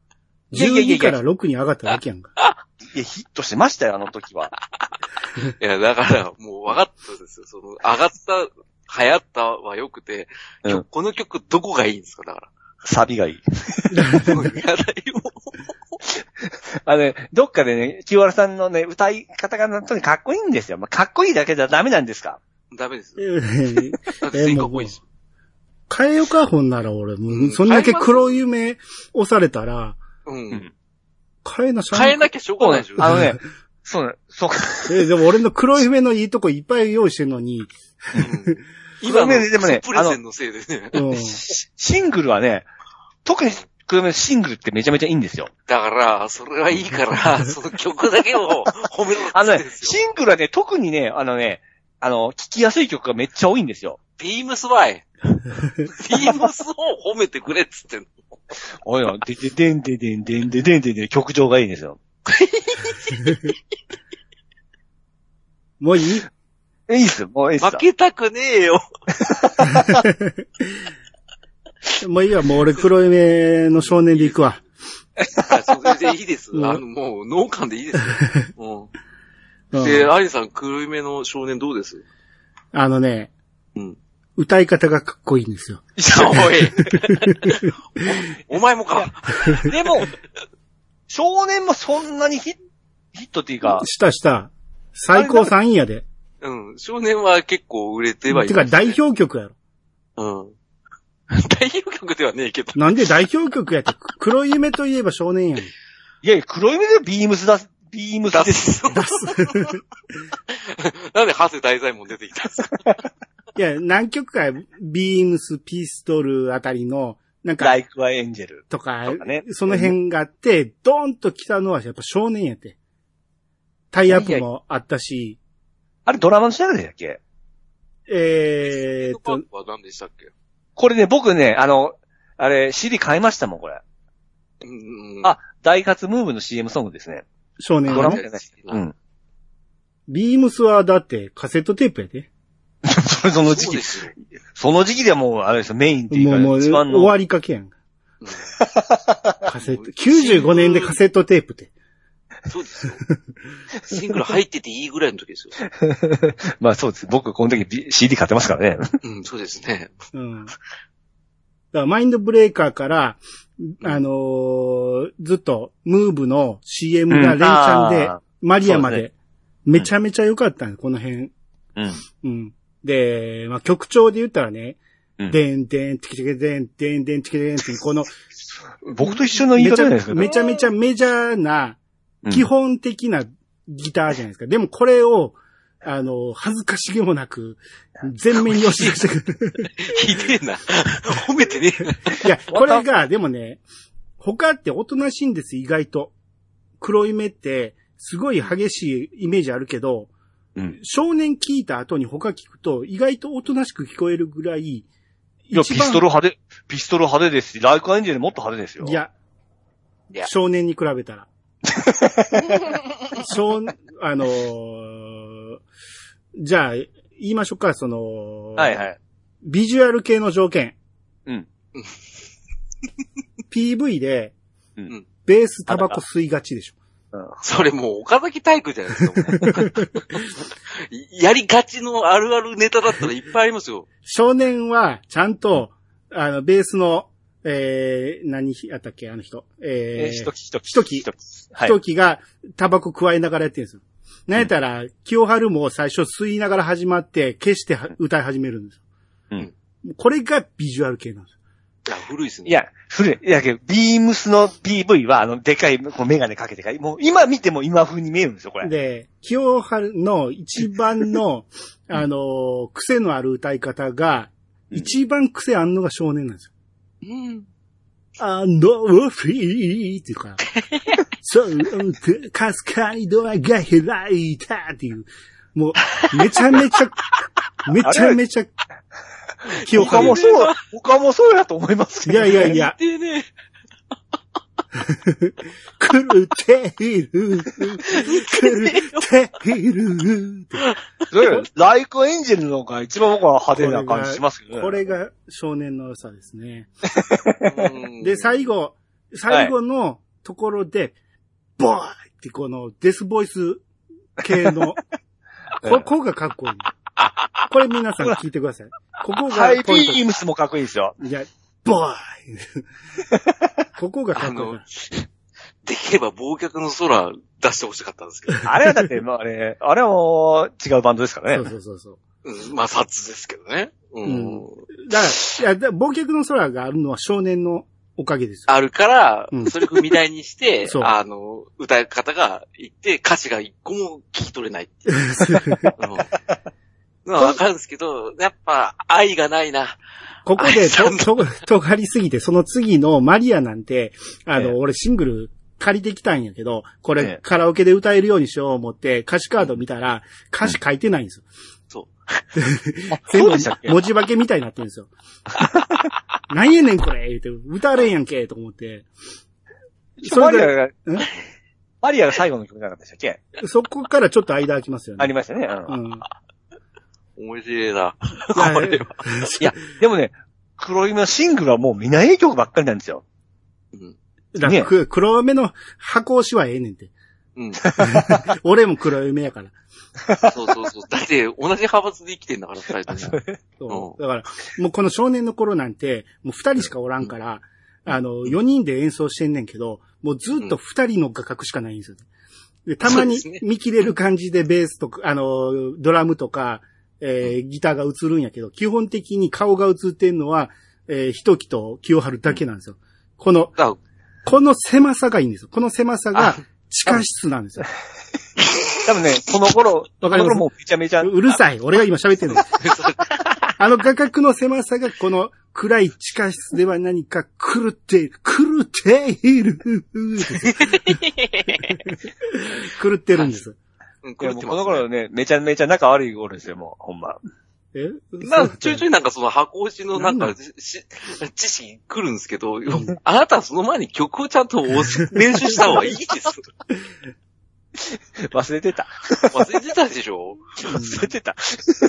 Speaker 2: いやいやいやい
Speaker 1: 12
Speaker 2: や
Speaker 1: から6に上がっただけやんか。
Speaker 2: いや、ヒットしてましたよ、あの時は。
Speaker 3: いや、だから、もう分かったですよ。その、上がった、流行ったは良くて、
Speaker 2: うん
Speaker 3: 曲この曲どこがいいんですかだか
Speaker 2: サビがいい。あのね、どっかでね、清原さんのね、歌い方が本当にかっこいいんですよ。まあ、かっこいいだけじゃダメなんですか？
Speaker 3: ダメです
Speaker 1: え。ー
Speaker 3: だって全員かっこいいですよ。
Speaker 1: 変えよか、ほんなら俺。も
Speaker 3: うん
Speaker 1: う、そんだけ黒夢押されたら、
Speaker 3: う
Speaker 2: うんん。
Speaker 1: 変えなしゃ
Speaker 3: 変えなきゃしょうがないでしょ。
Speaker 2: あのね、そうね、そうか。
Speaker 1: えーでも俺の黒夢のいいとこいっぱい用意してんのに、
Speaker 3: うん今の
Speaker 2: でもね
Speaker 3: プレゼンのせいでね。
Speaker 1: うん。
Speaker 2: シシングルはね、特に、黒目シングルってめちゃめちゃいいんですよ。
Speaker 3: だから、それはいいから、その曲だけを褒めろって
Speaker 2: あのね。シングルはね、特にね、あのね、あの、聴きやすい曲がめっちゃ多いんですよ。
Speaker 3: ビームスワイ。ビームスを褒めてくれっつってんの。
Speaker 2: おいおい、でででんででんでんででんででん曲調がいいんですよ。
Speaker 1: もういい
Speaker 2: えいいっす、もういいっす。
Speaker 3: 負けたくねえよ。
Speaker 1: もういいわ、もう俺黒夢の少年で行くわ。
Speaker 3: あそれでいいです。
Speaker 1: うん
Speaker 3: あの、もう、農館でいいですよ。
Speaker 1: う
Speaker 3: うんん。で、アリさん、黒夢の少年どうです？
Speaker 1: あのね、
Speaker 3: うん。
Speaker 1: 歌い方がかっこいいんですよ。
Speaker 3: おい。お前もか。
Speaker 2: でも、少年もそんなにヒヒットっていうか、
Speaker 1: したした。最高3位やで。
Speaker 3: うん。少年は結構売れてはいる、
Speaker 1: てか代表曲やろ。
Speaker 3: うん。代表曲ではねえけど。
Speaker 1: なんで代表曲やって、黒夢といえば少年やん。
Speaker 2: いやいや、黒夢でビームスだ、ビームス
Speaker 3: 出
Speaker 2: です。
Speaker 3: す。なんで、長谷大左衛門出てきたんですか？
Speaker 1: いや、何曲か、ビームス、ピストルあたりの、なんか、
Speaker 2: ライクはエンジェル。
Speaker 1: とか
Speaker 2: とかね、
Speaker 1: その辺があって、ドーンと来たのはやっぱ少年やって。タイアップもあったし、
Speaker 2: あれドラマの主題歌でしたっけ？
Speaker 1: えーっと、
Speaker 3: は何でしたっけ？
Speaker 2: これね、僕ね、あの、あれ、CD 買いましたもん、これ。
Speaker 3: うん。
Speaker 2: あ、ダイカツムーブの CM ソングですね。ドラマ
Speaker 1: 少年はね。
Speaker 2: じゃない
Speaker 3: うん。
Speaker 2: うん。
Speaker 1: ビームスはだってカセットテープやで。
Speaker 2: それその時期
Speaker 3: そ。
Speaker 2: その時期ではもう、あれですよ、メインっていうか、
Speaker 1: もう
Speaker 2: 一番の。
Speaker 1: 終わりかけやんカセット、95年でカセットテープって。
Speaker 3: そうですよ。シングル入ってていいぐらいの時ですよ。
Speaker 2: まあそうです。僕、この時 B- CD 買ってますからね。
Speaker 3: うん、そうですね。
Speaker 1: うん。だからマインドブレーカーから、あのーずっとムーブの CM が連チャンで、
Speaker 2: あ
Speaker 1: マリアま
Speaker 2: で
Speaker 1: で、めちゃめちゃ良かったんこの辺。
Speaker 2: ーうん。
Speaker 1: うん。で、まあ、曲調で言ったらね、
Speaker 2: うん
Speaker 1: でんでん、チキチキでん、でんでん、チキチキでんっていう、この、
Speaker 2: 僕と一緒の言い
Speaker 1: めちゃ
Speaker 2: 方じゃないですか。
Speaker 1: めちゃめちゃメジャーな、
Speaker 2: うん
Speaker 1: 基本的なギターじゃないですか。でもこれを、あの、恥ずかしげもなく、全面に押し出してくる。
Speaker 3: ひでえな。褒めてねえな。
Speaker 1: いや、これが、でもね、他っておとなしいんです、意外と。黒い目って、すごい激しいイメージあるけど、
Speaker 2: うん。
Speaker 1: 少年聞いた後に他聞くと、意外とおとなしく聞こえるぐらい、
Speaker 2: いや、ピストル派手、ピストル派手ですし、ライクアンジェルもっと派手ですよ。
Speaker 1: い、や
Speaker 3: いや、
Speaker 1: 少年に比べたら。少、あのーじゃあ、言いましょうか、その、
Speaker 2: はいはい。
Speaker 1: ビジュアル系の条件。
Speaker 2: うん。
Speaker 1: PV で、
Speaker 2: うん
Speaker 1: ベースタバコ吸いがちでしょ。
Speaker 3: それもう岡崎体育じゃないですか。やりがちのあるあるネタだったらいっぱいありますよ。
Speaker 1: 少年は、ちゃんと、あの、ベースの、えー、何やったっけ、あの人。えー、
Speaker 2: えー、ひとき、ひとき。
Speaker 1: ひとき
Speaker 2: ひとき。はい。
Speaker 1: ひときがタバコ加えながらやってるんですよ。なんやったら、清春も最初吸いながら始まって、消しては歌い始めるんですよ。
Speaker 2: うん。
Speaker 1: これがビジュアル系なんですよ。
Speaker 3: いや、古いですね。
Speaker 2: いや、古い。いやけど、ビームスの PV は、あの、でかい、こうメガネかけてかい。もう、今見ても今風に見えるんですよ、これ。
Speaker 1: で、清春の一番の、あのー癖のある歌い方が、一番癖あんのが少年なんですよ。
Speaker 3: うん。
Speaker 1: あのフリーっていうか、そう、かすかにドアが開いたっていう、もう、めちゃめちゃ、めちゃめちゃ、清
Speaker 2: 他も
Speaker 1: 春。
Speaker 2: そう、他もそうやと思いますけど。
Speaker 1: いやいやいや、狂っている、狂っている。
Speaker 2: それライクエンジェルの方が一番僕は派手な感じしますけどね。
Speaker 1: これが少年の良さですね。
Speaker 3: うん
Speaker 1: で、最後、最後のところで、ボーイってこのデスボイス系の、ここがかっこいい。これ皆さん聞いてください。ここがポイ
Speaker 2: ビームスもかっこいいですよ。
Speaker 1: いや、ボーイここがか
Speaker 3: あ
Speaker 1: っこいい
Speaker 3: の。、できれば忘却の空出してほしかったんですけど。
Speaker 2: あれはだって、まああれ、あれはもう違うバンドですから
Speaker 1: そう
Speaker 2: ね。
Speaker 1: そうそうそう。
Speaker 3: うん、まあ、札ですけどね。うん。
Speaker 1: だから、いや、だ忘却の空があるのは少年のおかげですよ。
Speaker 3: あるから
Speaker 1: う、ん
Speaker 3: それ踏み台にして、
Speaker 1: そう
Speaker 3: あの、歌い方がいって、歌詞が一個も聞き取れないっていう。うんまあわかるんですけど、やっぱ愛がないな。
Speaker 1: ここで
Speaker 3: あ
Speaker 1: と、と、尖りすぎて、その次のマリアなんて、あの、
Speaker 2: ええ
Speaker 1: 俺シングル借りてきたんやけど、これ
Speaker 2: ええ
Speaker 1: カラオケで歌えるようにしよう思って、歌詞カード見たら、歌詞書いてないんですよ。
Speaker 3: そう。
Speaker 1: 全部文字化けみたいになってるんですよ。なんやねんこれ言って、歌われんやんけと思って。それで、
Speaker 2: マリアが
Speaker 1: ん、
Speaker 2: マリアが最後の曲じゃなかったでしたっけ？
Speaker 1: そこからちょっと間空きますよね。
Speaker 2: ありましたね。うん
Speaker 1: うん。
Speaker 3: 面白いな。
Speaker 1: いや
Speaker 3: これは。
Speaker 2: いや、でもね、黒いのシングルはもう見ない曲ばっかりなんですよ。
Speaker 3: うん。
Speaker 1: だからく黒目の箱押しはええねんて。
Speaker 3: うん。
Speaker 1: 俺も黒目やから。
Speaker 3: そうそうそう。だって、同じ派閥で生きてんだから、二人とも。
Speaker 1: そうだから、もうこの少年の頃なんて、もう二人しかおらんから、あの、四人で演奏してんねんけど、もうずっと二人の画角しかないんですよ。でたまに見切れる感じでベースとか、あの、ドラムとか、えーギターが映るんやけど、基本的に顔が映ってんのは、えー、ひときと清春だけなんですよ。この、
Speaker 3: だ
Speaker 1: この狭さがいいんですよ。この狭さが地下室なんですよ。
Speaker 2: 多分ね、この頃、
Speaker 1: わかります？
Speaker 2: この頃もうめちゃめちゃ、
Speaker 1: うるさい。俺が今喋ってるの。あの画角の狭さがこの暗い地下室では何か狂っている、狂っている。狂ってるんです。
Speaker 3: うん、
Speaker 2: いやもうこ
Speaker 3: 狂ってます、
Speaker 2: の頃ね、めちゃめちゃ仲悪い頃ですよ、もう、ほんま。
Speaker 1: え？
Speaker 3: なちょいちょいなんかその箱押しのなんかし知識来るんですけど、あなたはその前に曲をちゃんと押す練習した方がいいです。
Speaker 2: 忘れてた。
Speaker 3: 忘れてたでしょ？
Speaker 2: 忘れてた。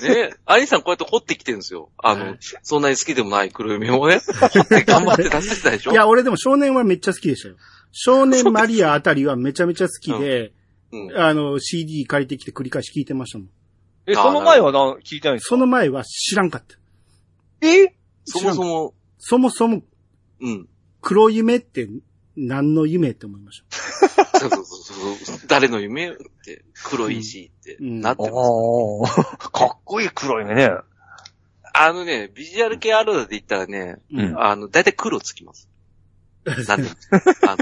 Speaker 3: ねアニさんこうやって掘ってきてるんですよ。あの、そんなに好きでもない黒夢をね、掘って頑張って出してたでしょ？
Speaker 1: いや、俺でも少年はめっちゃ好きでしたよ。少年マリアあたりはめちゃめちゃ好きで、
Speaker 3: うん。
Speaker 1: あの、CD 借りてきて繰り返し聞いてましたもん。
Speaker 2: え、その前はな、聞いてないんですか？
Speaker 1: その前は知らんかった。
Speaker 2: え？
Speaker 3: そもそも、
Speaker 1: そもそも
Speaker 3: うん。
Speaker 1: 黒夢って何の夢って思いました。
Speaker 3: そうそうそうそう。誰の夢って、黒いしって
Speaker 1: うん
Speaker 3: なってます。
Speaker 2: おー かっこいい黒い目ね。
Speaker 3: あのね、ビジュアル系あるあるで言ったらね、
Speaker 2: うん
Speaker 3: あの、だいたい黒つきます。なんで？あの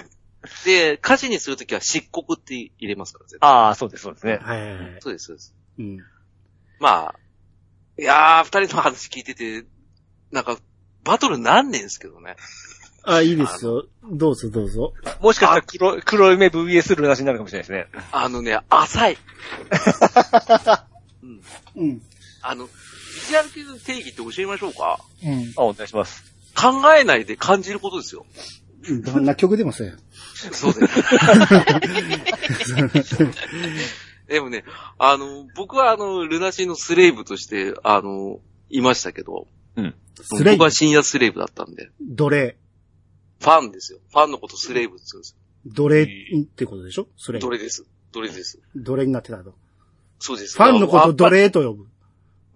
Speaker 3: で、歌詞にするときは漆黒って入れますから、絶対。
Speaker 2: ああ、そうです、そうですね。
Speaker 1: はいはいはい。
Speaker 3: そうです、そうです。
Speaker 1: うん。
Speaker 3: まあ、いやー、二人の話聞いてて、なんか、バトルなんねんすけどね。
Speaker 1: あ、いいですよ。どうぞどうぞ。
Speaker 2: もしかしたら黒黒い目 VS ルナシになるかもしれないですね。
Speaker 3: あのね、浅い。うん。
Speaker 1: うん。
Speaker 3: あの、ビジュアル系の定義って教えましょうか？
Speaker 1: うん
Speaker 2: あ、お願いします。
Speaker 3: 考えないで感じることですよ。
Speaker 1: うん。どんな曲でもそうや。
Speaker 3: そうだよ。でもね、あの、僕はあの、ルナシーのスレイブとして、あの、いましたけど、
Speaker 1: スレイ
Speaker 3: 僕は深夜スレイブだったんで、
Speaker 1: 奴隷。
Speaker 3: ファンですよ。ファンのことスレイブって言うんです
Speaker 1: 奴隷ってことでしょ？それ
Speaker 3: よ。。どれです。どれです。
Speaker 1: 奴隷になってたと。
Speaker 3: そうです。
Speaker 1: ファンのこと奴隷と呼ぶ。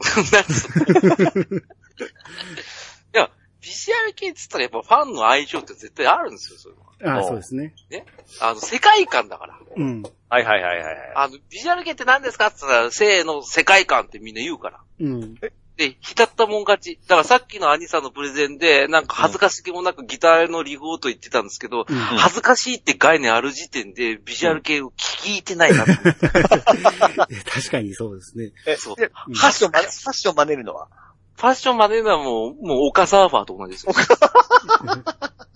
Speaker 3: ビジュアル系って言ったらやっぱファンの愛情って絶対あるんですよ、そういうのは。
Speaker 1: ああ、
Speaker 2: お
Speaker 1: そうですね。
Speaker 3: あの、世界観だから。
Speaker 1: うん。
Speaker 2: はいはいはいはい。
Speaker 3: あの、ビジュアル系って何ですかって言ったら、性の世界観ってみんな言うから。
Speaker 1: うん。
Speaker 3: で、浸ったもん勝ち。だからさっきの兄さんのプレゼンで、なんか恥ずかしげもなくギターのリフをと言ってたんですけど、
Speaker 1: うん
Speaker 3: 恥ずかしいって概念ある時点で、ビジュアル系を聞いてないな
Speaker 1: 確かにそうですね。
Speaker 2: え、
Speaker 3: そう
Speaker 2: でファッションファッション真似るのは？
Speaker 3: ファッションまではもう、もうオカサーファーと同じですよ。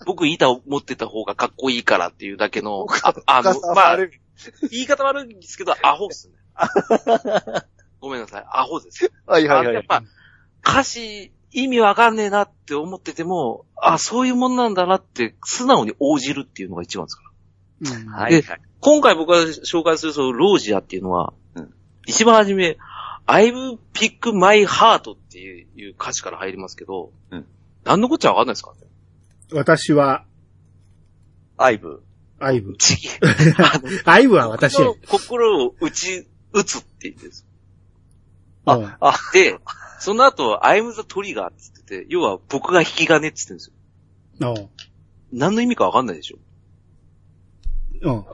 Speaker 3: 僕板を持ってた方がかっこいいからっていうだけの、ああの、まあ、言い方悪いんですけど、アホっすね。ごめんなさい、アホです。
Speaker 2: はい
Speaker 3: あのやっぱ、歌詞、意味わかんねえなって思ってても、あ、そういうもんなんだなって、素直に応じるっていうのが一番ですから。
Speaker 1: うん。
Speaker 2: はいはい。
Speaker 3: 今回僕が紹介するそのロージアっていうのは、
Speaker 2: うん
Speaker 3: 一番初め、I've pick my heart っていういう歌詞から入りますけど、
Speaker 2: うん
Speaker 3: 何のこっちゃわかんないですか
Speaker 1: 私は、
Speaker 2: アイブ。
Speaker 1: アイブ。アイブは私や
Speaker 3: 心。心を打ち、打つって言ってるんです。
Speaker 1: うん
Speaker 2: あ、あ、
Speaker 3: で、その後、I'm the trigger って言ってて、要は僕が引き金って言ってるんですよ。
Speaker 1: うん
Speaker 3: 何の意味かわかんないでしょ？
Speaker 1: うん。
Speaker 3: わ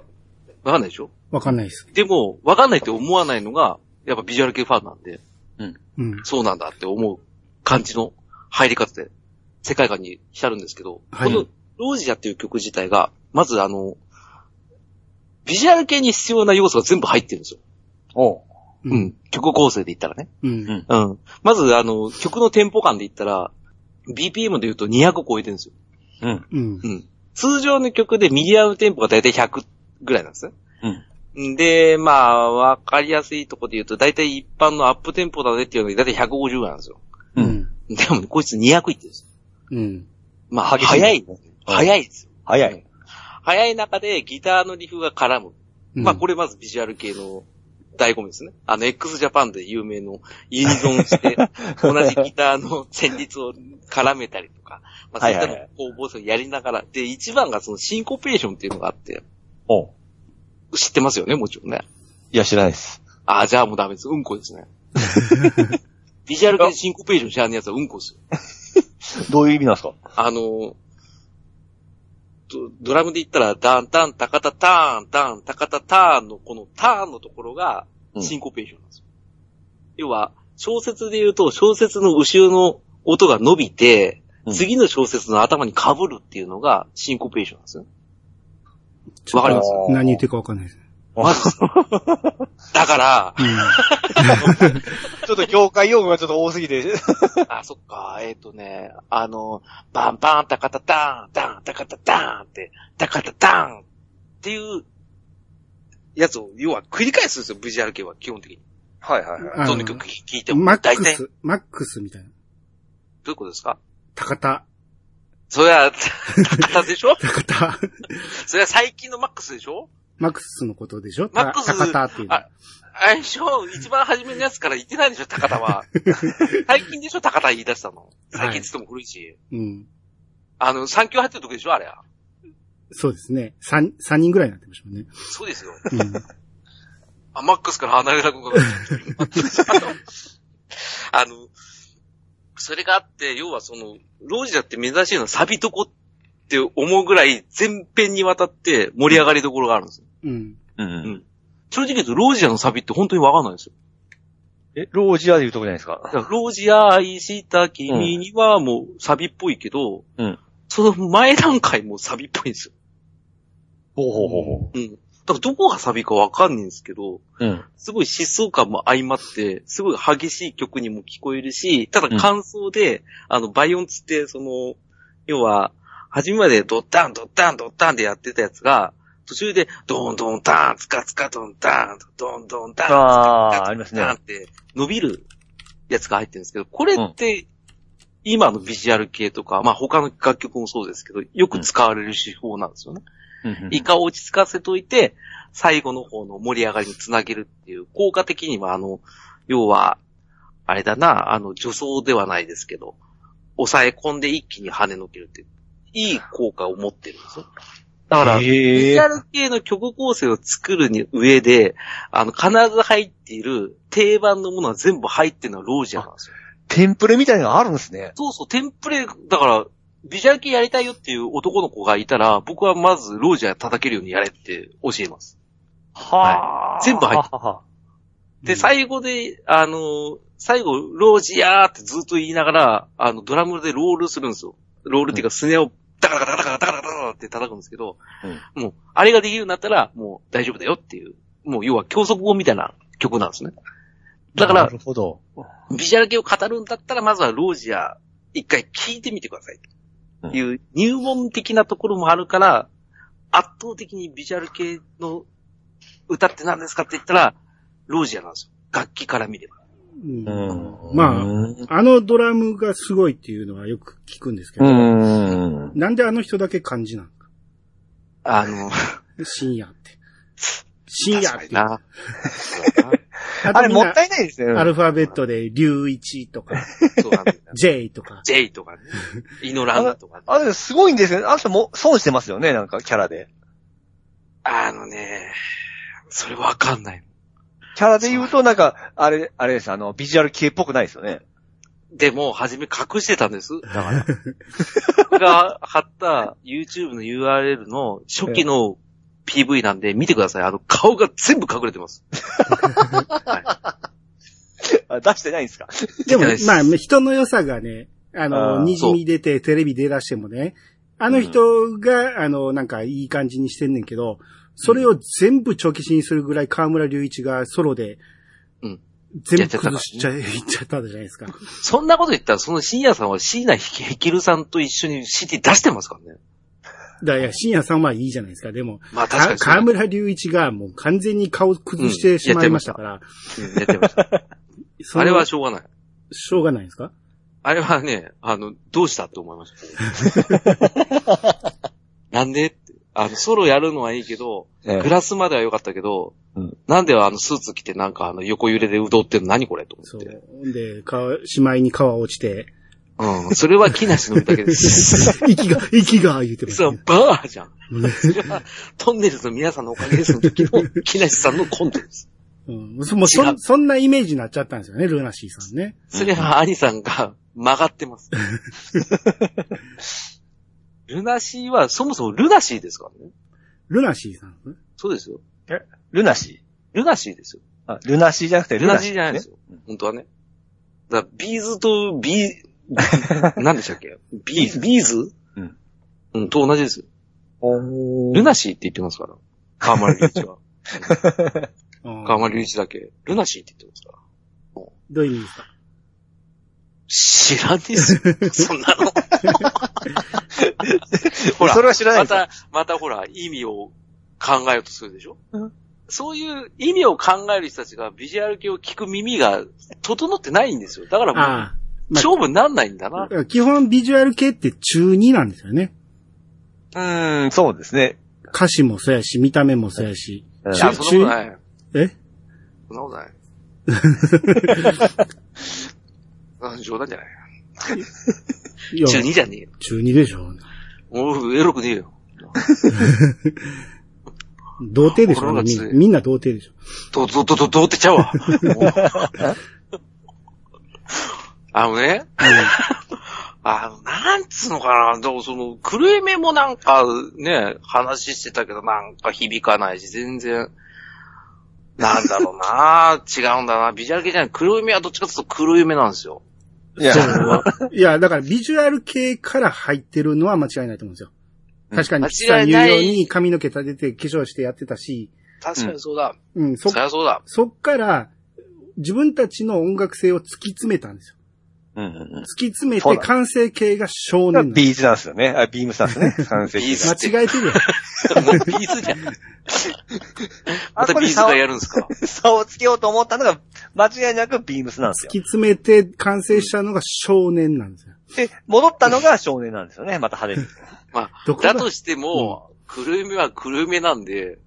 Speaker 3: かんないでしょ？
Speaker 1: わかんないです。
Speaker 3: でも、わかんないって思わないのが、やっぱビジュアル系ファンなんで、
Speaker 1: うん。
Speaker 3: そうなんだって思う感じの入り方で、世界観に浸るんですけど、
Speaker 1: はい
Speaker 3: このロージアっていう曲自体が、まずあの、ビジュアル系に必要な要素が全部入ってるんですよ。
Speaker 2: おう。
Speaker 1: う
Speaker 3: うん。。曲構成で言ったらね。
Speaker 1: うん。
Speaker 3: うん。まずあの、曲のテンポ感で言ったら、BPM で言うと200超えてるんですよ。
Speaker 2: うん。
Speaker 1: うん。
Speaker 3: うん。通常の曲でミディアムテンポがだいたい100ぐらいなんですね。
Speaker 2: うん。
Speaker 3: んで、まあ、わかりやすいところで言うと、だいたい一般のアップテンポだねっていうのがだいたい150ぐらいなんですよ。
Speaker 1: う
Speaker 2: うんん。
Speaker 3: でもね、こいつ200いってるんですよ。
Speaker 1: うん。
Speaker 3: まあ、
Speaker 2: 激しい
Speaker 3: 早い。早いですよ。
Speaker 2: 早い。
Speaker 3: 早い中でギターのリフが絡む。まあ、こ
Speaker 1: れ。
Speaker 3: れまずビジュアル系の醍醐味ですね。あの、x ジャパンで有名のユニゾンして、同じギターの旋律を絡めたりとか、まあ、そういったのを攻防戦をやりながら、で、一番がそのシンコペーションっていうのがあって、
Speaker 2: おう。
Speaker 3: 知ってますよね、もちろんね。
Speaker 2: いや、知らないです。
Speaker 3: ああ、じゃあもうダメです。うんこですね。ビジュアル系でシンコペーション知らんやつはうんこですよ。
Speaker 2: どういう意味なんですか？
Speaker 3: あの、ドドラムで言ったら、ダンタン、タカタターン、ダン、タカタターンのこのターンのところが
Speaker 2: うん
Speaker 3: シンコペーションなんですよ。要は、小説で言うと、小説の後ろの音が伸びて、
Speaker 2: うん
Speaker 3: 次の小説の頭に被るっていうのがシンコペーションなんですよ。わかります
Speaker 1: 何言ってるかわかんないです。
Speaker 3: まず、だから、
Speaker 2: ちょっと業界用語がちょっと多すぎて。
Speaker 3: あ、そっか、えっ、とね、あの、バンバン、タカタタン、ダン、タカタタンって、タカタタンっていうやつを、要は繰り返すんですよ、ビジュアル系は、基本的に。
Speaker 2: はいはいはい。
Speaker 1: あの
Speaker 3: どの曲聴いても。
Speaker 1: マッ
Speaker 3: 大体、ど
Speaker 1: クス、マックスみたいな。
Speaker 3: ういうことですか？
Speaker 1: 高田、
Speaker 3: それは、タカタでしょ
Speaker 1: 高田。
Speaker 3: それは最近のマックスでしょ
Speaker 1: マックスのことでしょ
Speaker 3: マックス
Speaker 1: 高田っていうの
Speaker 3: あ。あれでしょ一番初めのやつから言ってないでしょ高田は。最近でしょ高田言い出したの。最近っつっても古いし。
Speaker 1: うん。
Speaker 3: あの、産休入ってる時でしょあれは。
Speaker 1: そうですね。三、三人ぐらいになってましたもんね。
Speaker 3: そうですよ。
Speaker 1: うん。
Speaker 3: あ、マックスから離れなくなっちゃった。あの、それがあって、要はその、ロージャって珍しいのはサビとこって思うぐらい全編にわたって盛り上がりどころがあるんですよ。
Speaker 1: うん。
Speaker 4: うん
Speaker 3: うん正直言うと、ロージアのサビって本当にわかんないんですよ。
Speaker 4: え、ロージアで言うとこじゃないですか？
Speaker 3: だからロージア愛した君にはもうサビっぽいけど、
Speaker 4: うん
Speaker 3: その前段階もサビっぽいんですよ。
Speaker 4: ほうほうほうほ
Speaker 3: うん。だからどこがサビかわかんないんですけど、
Speaker 4: う。うん。
Speaker 3: すごい疾走感も相まって、すごい激しい曲にも聞こえるし、ただ感想で、あの、バイオンつって、その、要は、初めまでドッタン、ドッタン、ドッタンでやってたやつが、途中で、ドンドンタン、ツカツカドンタン、ドンドンタン、ツカドンタンって伸びるやつが入ってるんですけど、これって、今のビジュアル系とか、まあ他の楽曲もそうですけど、よく使われる手法なんですよね。
Speaker 4: うん
Speaker 3: 一回落ち着かせといて、最後の方の盛り上がりにつなげるっていう、効果的には、あの、要は、あれだな、あの、助走ではないですけど、抑え込んで一気に跳ねのけるっていう、いい効果を持ってるんですよ。だから、ビジ
Speaker 4: へえ。
Speaker 3: ュアル系の曲構成を作るに上で、あの、必ず入っている定番のものは全部入ってるのはロージャーなんですよ。
Speaker 4: テンプレみたいなのがあるんですね。
Speaker 3: そうそう、テンプレ、だから、ビジュアル系やりたいよっていう男の子がいたら、僕はまずロージャー叩けるようにやれって教えます。
Speaker 4: は
Speaker 3: 全部入ってで、最後で、あの、最後、ロージアーってずっと言いながら、あの、ドラムでロールするんですよ。ロールっていうか、スネをダカダカダカダカダカダカって叩くんですけど、もう、あれができるようになったら、もう大丈夫だよっていう、もう要は教則語みたいな曲なんですね。だから
Speaker 4: な、るほど。
Speaker 3: ビジュアル系を語るんだったら、まずはロージア一回聞いてみてください。という入門的なところもあるから、圧倒的にビジュアル系の歌って何ですかって言ったら、ロージアなんですよ。楽器から見れば。
Speaker 1: うん
Speaker 4: うん
Speaker 1: まあ
Speaker 4: うん
Speaker 1: あのドラムがすごいっていうのはよく聞くんですけど、
Speaker 4: うん。
Speaker 1: なんであの人だけ漢字なんか？
Speaker 3: あの、
Speaker 1: 深夜って。深夜って。あ
Speaker 4: あれもったいないですね。
Speaker 1: アルファベットで、龍一とか、
Speaker 3: そうなんだよ。
Speaker 1: J とか。
Speaker 3: J とかね。イノランとかね。
Speaker 4: あれすごいんですよね。あの人も損してますよね、なんかキャラで。
Speaker 3: あのね、それわかんない。
Speaker 4: キャラで言うと、なんか、あれ、あれです、あの、ビジュアル系っぽくないですよね。
Speaker 3: でも、初め隠してたんです。だから。僕 が貼った YouTube の URL の初期の PV なんで見てください。あの、顔が全部隠れてます。
Speaker 4: あ出してないんですか？
Speaker 1: でもまあ、人の良さがね、あの、
Speaker 4: あー
Speaker 1: 滲み出てテレビ出だしてもね、あの人が、あの、なんかいい感じにしてんねんけど、それを全部長期死にするぐらい河村隆一がソロで、
Speaker 3: うん
Speaker 1: 全部崩しちゃい、いっちゃったじゃないですか。
Speaker 3: そんなこと言ったら、その深夜さんは椎名ひきるさんと一緒に CD 出してますからね。
Speaker 1: だからいや、深夜さんはいいじゃないですか。でも、
Speaker 3: まあ確かにそう
Speaker 1: 河村隆一がもう完全に顔崩してしまいましたから、
Speaker 3: うんやってました。あれはしょうがない。
Speaker 1: しょうがないんですか？
Speaker 3: あれはね、あの、どうしたって思いました。なんでって。あの、ソロやるのはいいけど、
Speaker 4: え
Speaker 3: グラスまでは良かったけど、
Speaker 4: うん
Speaker 3: なんであのスーツ着てなんかあの横揺れで踊ってるの？何これ？と
Speaker 1: そ
Speaker 3: 思って。
Speaker 1: う。で、川、しまいに川落ちて、
Speaker 3: うん。それは木梨の歌だけです。
Speaker 1: 息が、息が言うてました
Speaker 3: そう
Speaker 1: ね、。
Speaker 3: バーじゃん。
Speaker 1: うん
Speaker 3: それは、トンネルズの皆さんのおかげですの時の木梨さんのコントです。
Speaker 1: うん、そもうそそんなイメージになっちゃったんですよね、ルナシーさんね。
Speaker 3: それは兄さんが曲がってます。ルナシーは、そもそもルナシーですからね。
Speaker 1: ルナシーさん？
Speaker 3: そうですよ。
Speaker 4: ルナシ
Speaker 3: ルナシーですよ。
Speaker 4: ーあ、ルナシーじゃなくて
Speaker 3: ルナ
Speaker 4: ルナシー、
Speaker 3: シーじゃないですよ。本当はね。だからビーズとビー、何でしたっけ？ビーズ、ビーズ？
Speaker 4: うん。
Speaker 3: うん、と同じですルナシーって言ってますから。河村隆一は。
Speaker 1: うん
Speaker 3: 河村隆一だけ。ルナシーって言ってますから。
Speaker 1: どういう意味ですか？
Speaker 3: 知らんですよ。そんなの。ほら、
Speaker 4: それは知らないです
Speaker 3: また、またほら、意味を考えようとするでしょ、
Speaker 4: うん
Speaker 3: そういう意味を考える人たちがビジュアル系を聞く耳が整ってないんですよ。だからもう。
Speaker 1: まあ
Speaker 3: 勝負になんないんだな。
Speaker 1: 基本ビジュアル系って中2なんですよね。
Speaker 4: うーん、そうですね。
Speaker 1: 歌詞もそうやし、見た目もそうやし。
Speaker 2: うん
Speaker 3: いや、そんなことない。
Speaker 1: え？
Speaker 3: そんなことない。あ冗談じゃない。
Speaker 1: いや
Speaker 3: 中2じゃねえよ。
Speaker 1: 中二でしょ。
Speaker 3: おうエロくねえよ。
Speaker 1: 童貞でしょみみんな童貞でしょ。
Speaker 3: ど、ど、ど、ど、どうってちゃうわ。あのね、あの、なんつうのかな、でもその、クルエメもなんかね、話してたけどなんか響かないし、全然、なんだろうな違うんだな。ビジュアル系じゃない。黒夢はどっちかというと黒夢なんですよ。
Speaker 2: いや、
Speaker 1: いや、だからビジュアル系から入ってるのは間違いないと思うんですよ。確かに、
Speaker 3: 間違いない
Speaker 1: 言うように髪の毛立てて化粧してやってたし、
Speaker 3: 確かにそうだ。
Speaker 1: うん、そ
Speaker 3: そ、りゃそうだ。
Speaker 1: そっから、自分たちの音楽性を突き詰めたんですよ。
Speaker 2: うんうんうん。
Speaker 1: 突き詰めて完成形が少年
Speaker 2: ビーズなんですよね。あ、ビームスなんですね。完成
Speaker 3: ビーズ
Speaker 1: 間違えてるよ。
Speaker 3: もうビーズじゃん。またビーズがやるんですか？
Speaker 2: 差をつけようと思ったのが、間違いなくビームスなんですよ。
Speaker 1: 突き詰めて完成したのが少年なんですよ。
Speaker 2: で、戻ったのが少年なんですよね。また派手に。
Speaker 3: まあ、だとしても、黒夢は黒夢なんで、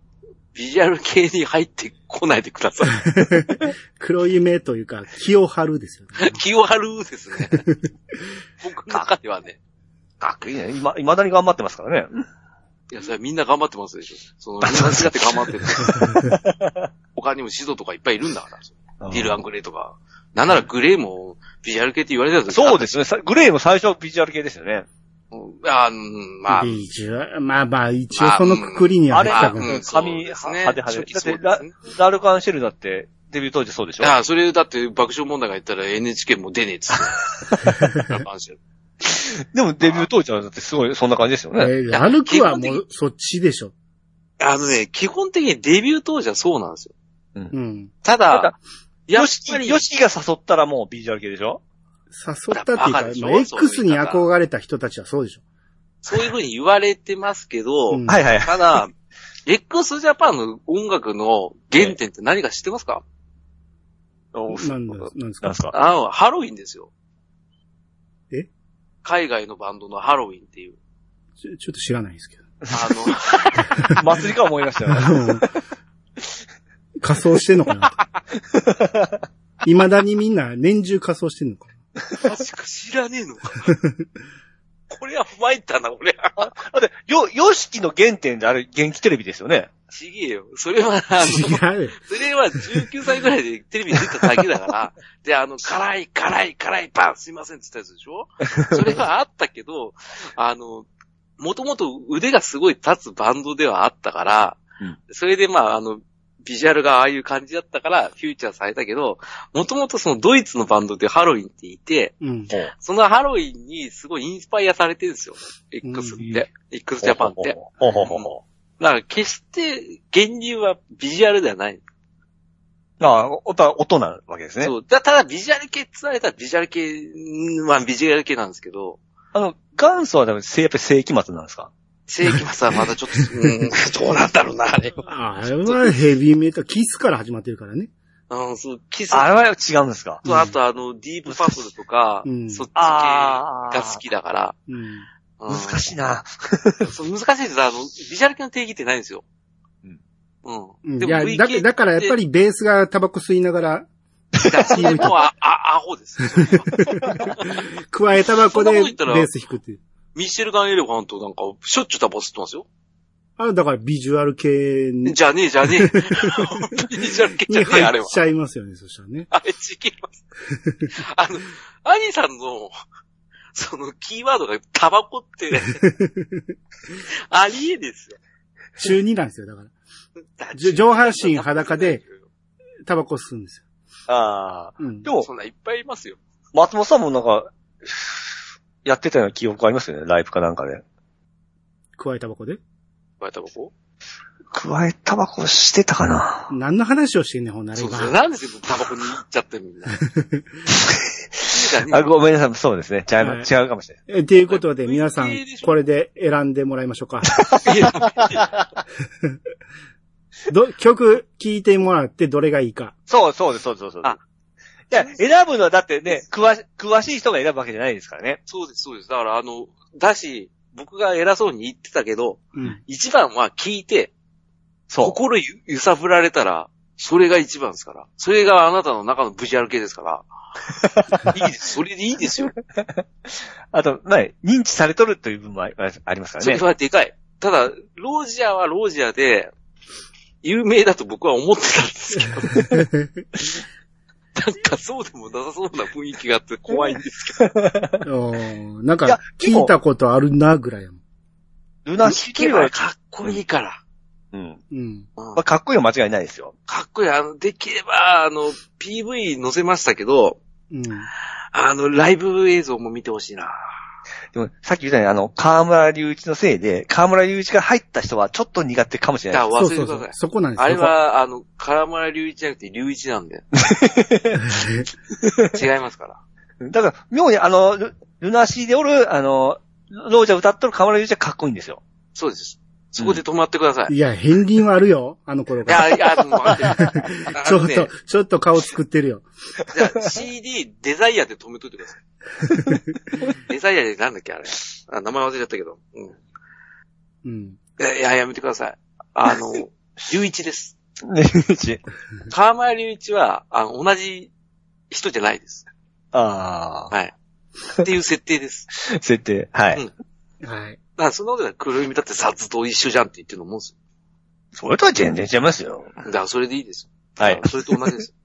Speaker 3: ビジュアル系に入ってこないでください。
Speaker 1: 黒夢というか、気を張るですよね。
Speaker 3: 気を張るですね。僕の中ではね。
Speaker 2: かっこいいね。今、未だに頑張ってますからね。
Speaker 3: いや、それはみんな頑張ってますでしょ。その、みんな違って頑張ってる。他にもシドとかいっぱいいるんだから。ディル・アングレイとか。なんならグレーもビジュアル系って言われてたん
Speaker 2: そうですね。さグレーも最初ビジュアル系ですよね。
Speaker 3: うんあうん、まあ、
Speaker 1: まあまあ、一応そのくくりには
Speaker 2: あれ、
Speaker 3: うん
Speaker 2: 髪、
Speaker 3: そうですね
Speaker 2: 派手派手。だってラ、ラルカンシェルだって、デビュー当時そうでしょ？
Speaker 3: ああ、それだって爆笑問題が言ったら NHK も出ねえっつって。
Speaker 2: でもデビュー当時はだってすごい、そんな感じですよね。
Speaker 1: えー歩くはもうそっちでしょ。
Speaker 3: あのね、基本的にデビュー当時はそうなんですよ。
Speaker 1: うん。
Speaker 3: ただ
Speaker 2: ただ、
Speaker 3: やっ
Speaker 2: ヨシ
Speaker 3: ぱり、
Speaker 2: ヨシキが誘ったらもうビジュアル系でしょ？
Speaker 1: 誘ったっていうか、まあ X に憧れた人たちはそうでしょ。
Speaker 3: そういうふうに言われてますけど、
Speaker 1: う ん
Speaker 2: はいはい。
Speaker 3: ただ、x ジャパンの音楽の原点って何か知ってますか、
Speaker 1: なんだ、なんですか？
Speaker 2: なんですか？
Speaker 3: あの、ハロウィンですよ。
Speaker 1: え？
Speaker 3: 海外のバンドのハロウィンっていう。
Speaker 1: ちょちょっと知らないですけど。
Speaker 3: あの、
Speaker 2: 祭りか思いましたよね。
Speaker 1: 仮装してんのかなと 未だにみんな年中仮装してんのか
Speaker 3: マジか知らねえのか。これは参ったな、俺は。
Speaker 2: だって、よ、ヨシキの原点であれ、元気テレビですよね。
Speaker 3: ちげえよ。それは、あの、
Speaker 1: 違うよ。
Speaker 3: それは19歳ぐらいでテレビに出ただけだから、で、あの、辛い、辛い、辛い、パンすいませんって言ったやつでしょ？それはあったけど、あの、もともと腕がすごい立つバンドではあったから、
Speaker 2: うん
Speaker 3: それでまあ、あの、ビジュアルがああいう感じだったから、フューチャーされたけど、もともとそのドイツのバンドでハロウィンっていて、
Speaker 1: うん。
Speaker 3: そのハロウィンにすごいインスパイアされてるんですよ。X って。X ジャパンって。
Speaker 2: ほうほうほうほ
Speaker 3: だから決して源流はビジュアルではない。
Speaker 2: う。ああ、音は音なわけですね。
Speaker 3: そう。だただビジュアル系って言われたらビジュアル系、まあビジュアル系なんですけど、
Speaker 2: あの、元祖は多分、せやっぱり世紀末なんですか？
Speaker 3: 世紀末はまだちょっと、うん、どうなんだろうな、あれは。
Speaker 1: あれはヘビーメタル、キスから始まってるからね。
Speaker 3: うん、そう、キス
Speaker 2: あれは違うんですか？
Speaker 3: と、あとあの、ディープパープルとか、
Speaker 1: うん
Speaker 3: そっち系が好きだから。
Speaker 1: うん。
Speaker 3: うん
Speaker 2: 難しいな。
Speaker 3: そう難しいです。あの、ビジュアル系の定義ってないんですよ。
Speaker 2: うん。
Speaker 3: うん。
Speaker 1: うん、
Speaker 3: でも
Speaker 1: いや、だだからやっぱりベースがタバコ吸いながら、
Speaker 3: もうあ、あ、アホです
Speaker 1: 加えタバコでベース弾くっていう。
Speaker 3: ミッシェルガンエレファントなんか、しょっちゅうタバコ吸ってますよ。
Speaker 1: あだからビジュアル系に
Speaker 3: じゃねえ、じゃねえ。本当にビジュアル系じゃねえ、あれは。
Speaker 1: 入っちゃいますよね、そしたらね。
Speaker 3: あれ、ちげます。あの、アニさんの、その、キーワードがタバコって、ありえですよ。
Speaker 1: 中二なんですよ、だから。上半身裸で。タバコ吸うんです
Speaker 2: ああ。
Speaker 1: よ。うん
Speaker 2: で。も、
Speaker 3: そんないっぱいいますよ。
Speaker 2: 松本さんもなんか、やってたような記憶ありますよね、ライブかなんかで。
Speaker 1: 加えタバコで？
Speaker 3: バイタバコ
Speaker 2: 加えタバコしてたかな
Speaker 1: 何の話をしてんねん、ほんなら
Speaker 3: そうそう。
Speaker 1: 今。
Speaker 3: なんですよ、タバコに行っちゃってみんな。
Speaker 2: あ、ごめんなさい、そうですね。違いま、
Speaker 1: はい
Speaker 2: 違うかもしれない。
Speaker 1: えということで、皆さんこれで選んでもらいましょうか。ど、曲聴いてもらってどれがいいか。
Speaker 2: そう、そうです、そうです、そうです。
Speaker 3: あ
Speaker 2: いや、選ぶのはだってね、詳し、詳しい人が選ぶわけじゃないですからね。
Speaker 3: そうです、そうです。だから、あの、だし、僕が偉そうに言ってたけど、
Speaker 1: うん。
Speaker 3: 一番は聞いて、
Speaker 2: そう。
Speaker 3: 心ゆ揺さぶられたら、それが一番ですから。それがあなたの中のビジュアル系ですから。いいです。それでいいですよ。
Speaker 2: あと、ね、認知されとるという部分もありますから
Speaker 3: それ
Speaker 2: ね。
Speaker 3: はでかい。ただ、ロージアはロージアで、有名だと僕は思ってたんですけど、なんかそうでもなさそうな雰囲気があって 怖いんですけど。
Speaker 1: なんか、聞いたことあるな、ぐらいやもん。
Speaker 2: ルナシーというのは、
Speaker 3: かっこいいから。
Speaker 2: うん。
Speaker 1: うん。
Speaker 3: うん
Speaker 2: まあ、かっこいいのは間違いないですよ。
Speaker 3: かっこいい。あの、できれば、あの、PV 載せましたけど、
Speaker 1: うん。
Speaker 3: あの、ライブ映像も見てほしいな。
Speaker 2: でも、さっき言ったように、あの、河村隆一のせいで、河村隆一が入った人はちょっと苦手かもしれない
Speaker 3: だから忘れてください。。
Speaker 1: そこなんです
Speaker 3: あれは、あの、唐村隆一じゃなくて隆一なんで。違いますから。
Speaker 2: だから、妙にあの、ルルナシーでおる、あの、ロージャ歌っとる河村隆一はかっこいいんですよ。
Speaker 3: そうです。そこで止まってください。
Speaker 1: いや、片鱗はあるよ、あの頃
Speaker 3: い
Speaker 1: から。
Speaker 3: や、いや、もう待って。
Speaker 1: ちょっとちょっと顔作ってるよ。
Speaker 3: じゃあ CD デザイアで止めといてください。デザイアでなんだっけあれ。あ名前忘れちゃったけど。うん。
Speaker 1: うん。
Speaker 3: いや、いややめてください。あの、隆一です。
Speaker 2: ね、隆一。
Speaker 3: 川前隆一は、あの、同じ人じゃないです。
Speaker 2: あ
Speaker 3: はい。っていう設定です。
Speaker 2: あ、設定。はい。
Speaker 3: うん
Speaker 1: はい。
Speaker 3: だからそのことで黒弓だってサッズと一緒じゃんって言ってるのもんです
Speaker 2: それとは全然違いますよ。
Speaker 3: よ。だからそれでいいですよ。
Speaker 2: はい
Speaker 3: それと同じです。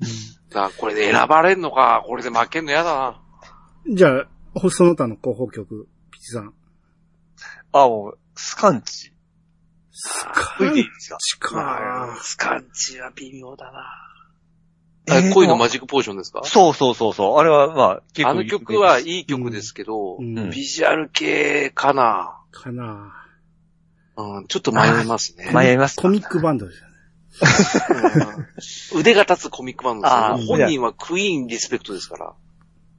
Speaker 3: だからこれで選ばれんのか、これで負けんの嫌だな。
Speaker 1: じゃあ、その他の候補曲、ピチさん。
Speaker 2: あ、もう、スカンチ。
Speaker 1: スカ
Speaker 2: 吹いていいですか
Speaker 1: チか。
Speaker 3: スカンチは微妙だな。
Speaker 2: え
Speaker 3: 恋のマジックポーションですか？
Speaker 2: そうそうそうそう。あれは、まあ、結構
Speaker 3: あの曲はいい曲ですけど、
Speaker 1: うん
Speaker 3: ビジュアル系かな。
Speaker 1: かな。
Speaker 3: うん、ちょっと迷いますね。
Speaker 2: 迷いますか
Speaker 1: コミックバンドですよね。
Speaker 3: うん腕が立つコミックバンドです
Speaker 2: あ
Speaker 3: よ。
Speaker 1: ー
Speaker 3: 本人はクイーンリスペクトですから。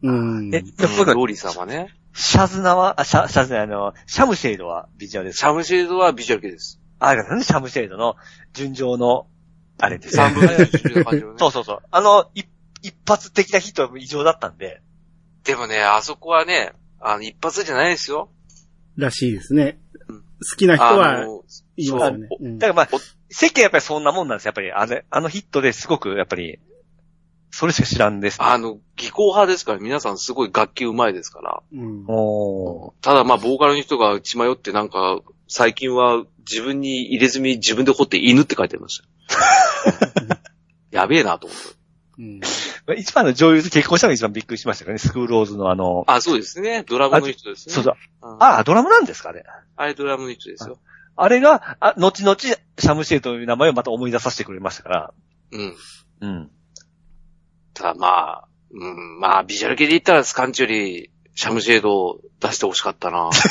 Speaker 1: うん。
Speaker 2: え、
Speaker 3: うん
Speaker 2: 僕
Speaker 3: ローリーさんはね。
Speaker 2: シャズナは、あ、シャ、シャズナ、あの、シャムシェイドはビジュアルです
Speaker 3: シャムシェードはビジュアル系です。
Speaker 2: あ、なんでシャムシェイドの純情の、あれです。
Speaker 3: 三分の一な感じのね。
Speaker 2: そうそうそう。あの、一発的なヒットは異常だったんで。
Speaker 3: でもね、あそこはね、あの、一発じゃないですよ。
Speaker 1: らしいですね。
Speaker 3: うん
Speaker 1: 好きな人は、いよね。
Speaker 2: だからまあ、世間やっぱりそんなもんなんですよ。やっぱり、あの、あのヒットですごく、やっぱり、それしか知らんです、
Speaker 3: あの、技巧派ですから、皆さんすごい楽器上手いですから。
Speaker 1: うん
Speaker 2: おー。
Speaker 3: ただまあ、ボーカルの人が血迷ってなんか、最近は自分に入れ墨自分で掘って犬って書いてありました。やべえなと思って。
Speaker 1: うん
Speaker 2: 一番の女優と結婚したのが一番びっくりしましたけどね。スクールローズのあの、
Speaker 3: あ、そうですね。ドラムの人ですね。
Speaker 2: そうそう。
Speaker 3: うん
Speaker 2: ああ、ドラムなんですかね。
Speaker 3: あれドラムの人ですよ。
Speaker 2: あれが、あ、後々、シャムシェイドという名前をまた思い出させてくれましたから。
Speaker 3: うん。
Speaker 2: うん。
Speaker 3: ただまあ、うん、まあ、ビジュアル系で言ったらスカンチより、シャムシェードを出してほしかったな。
Speaker 1: そ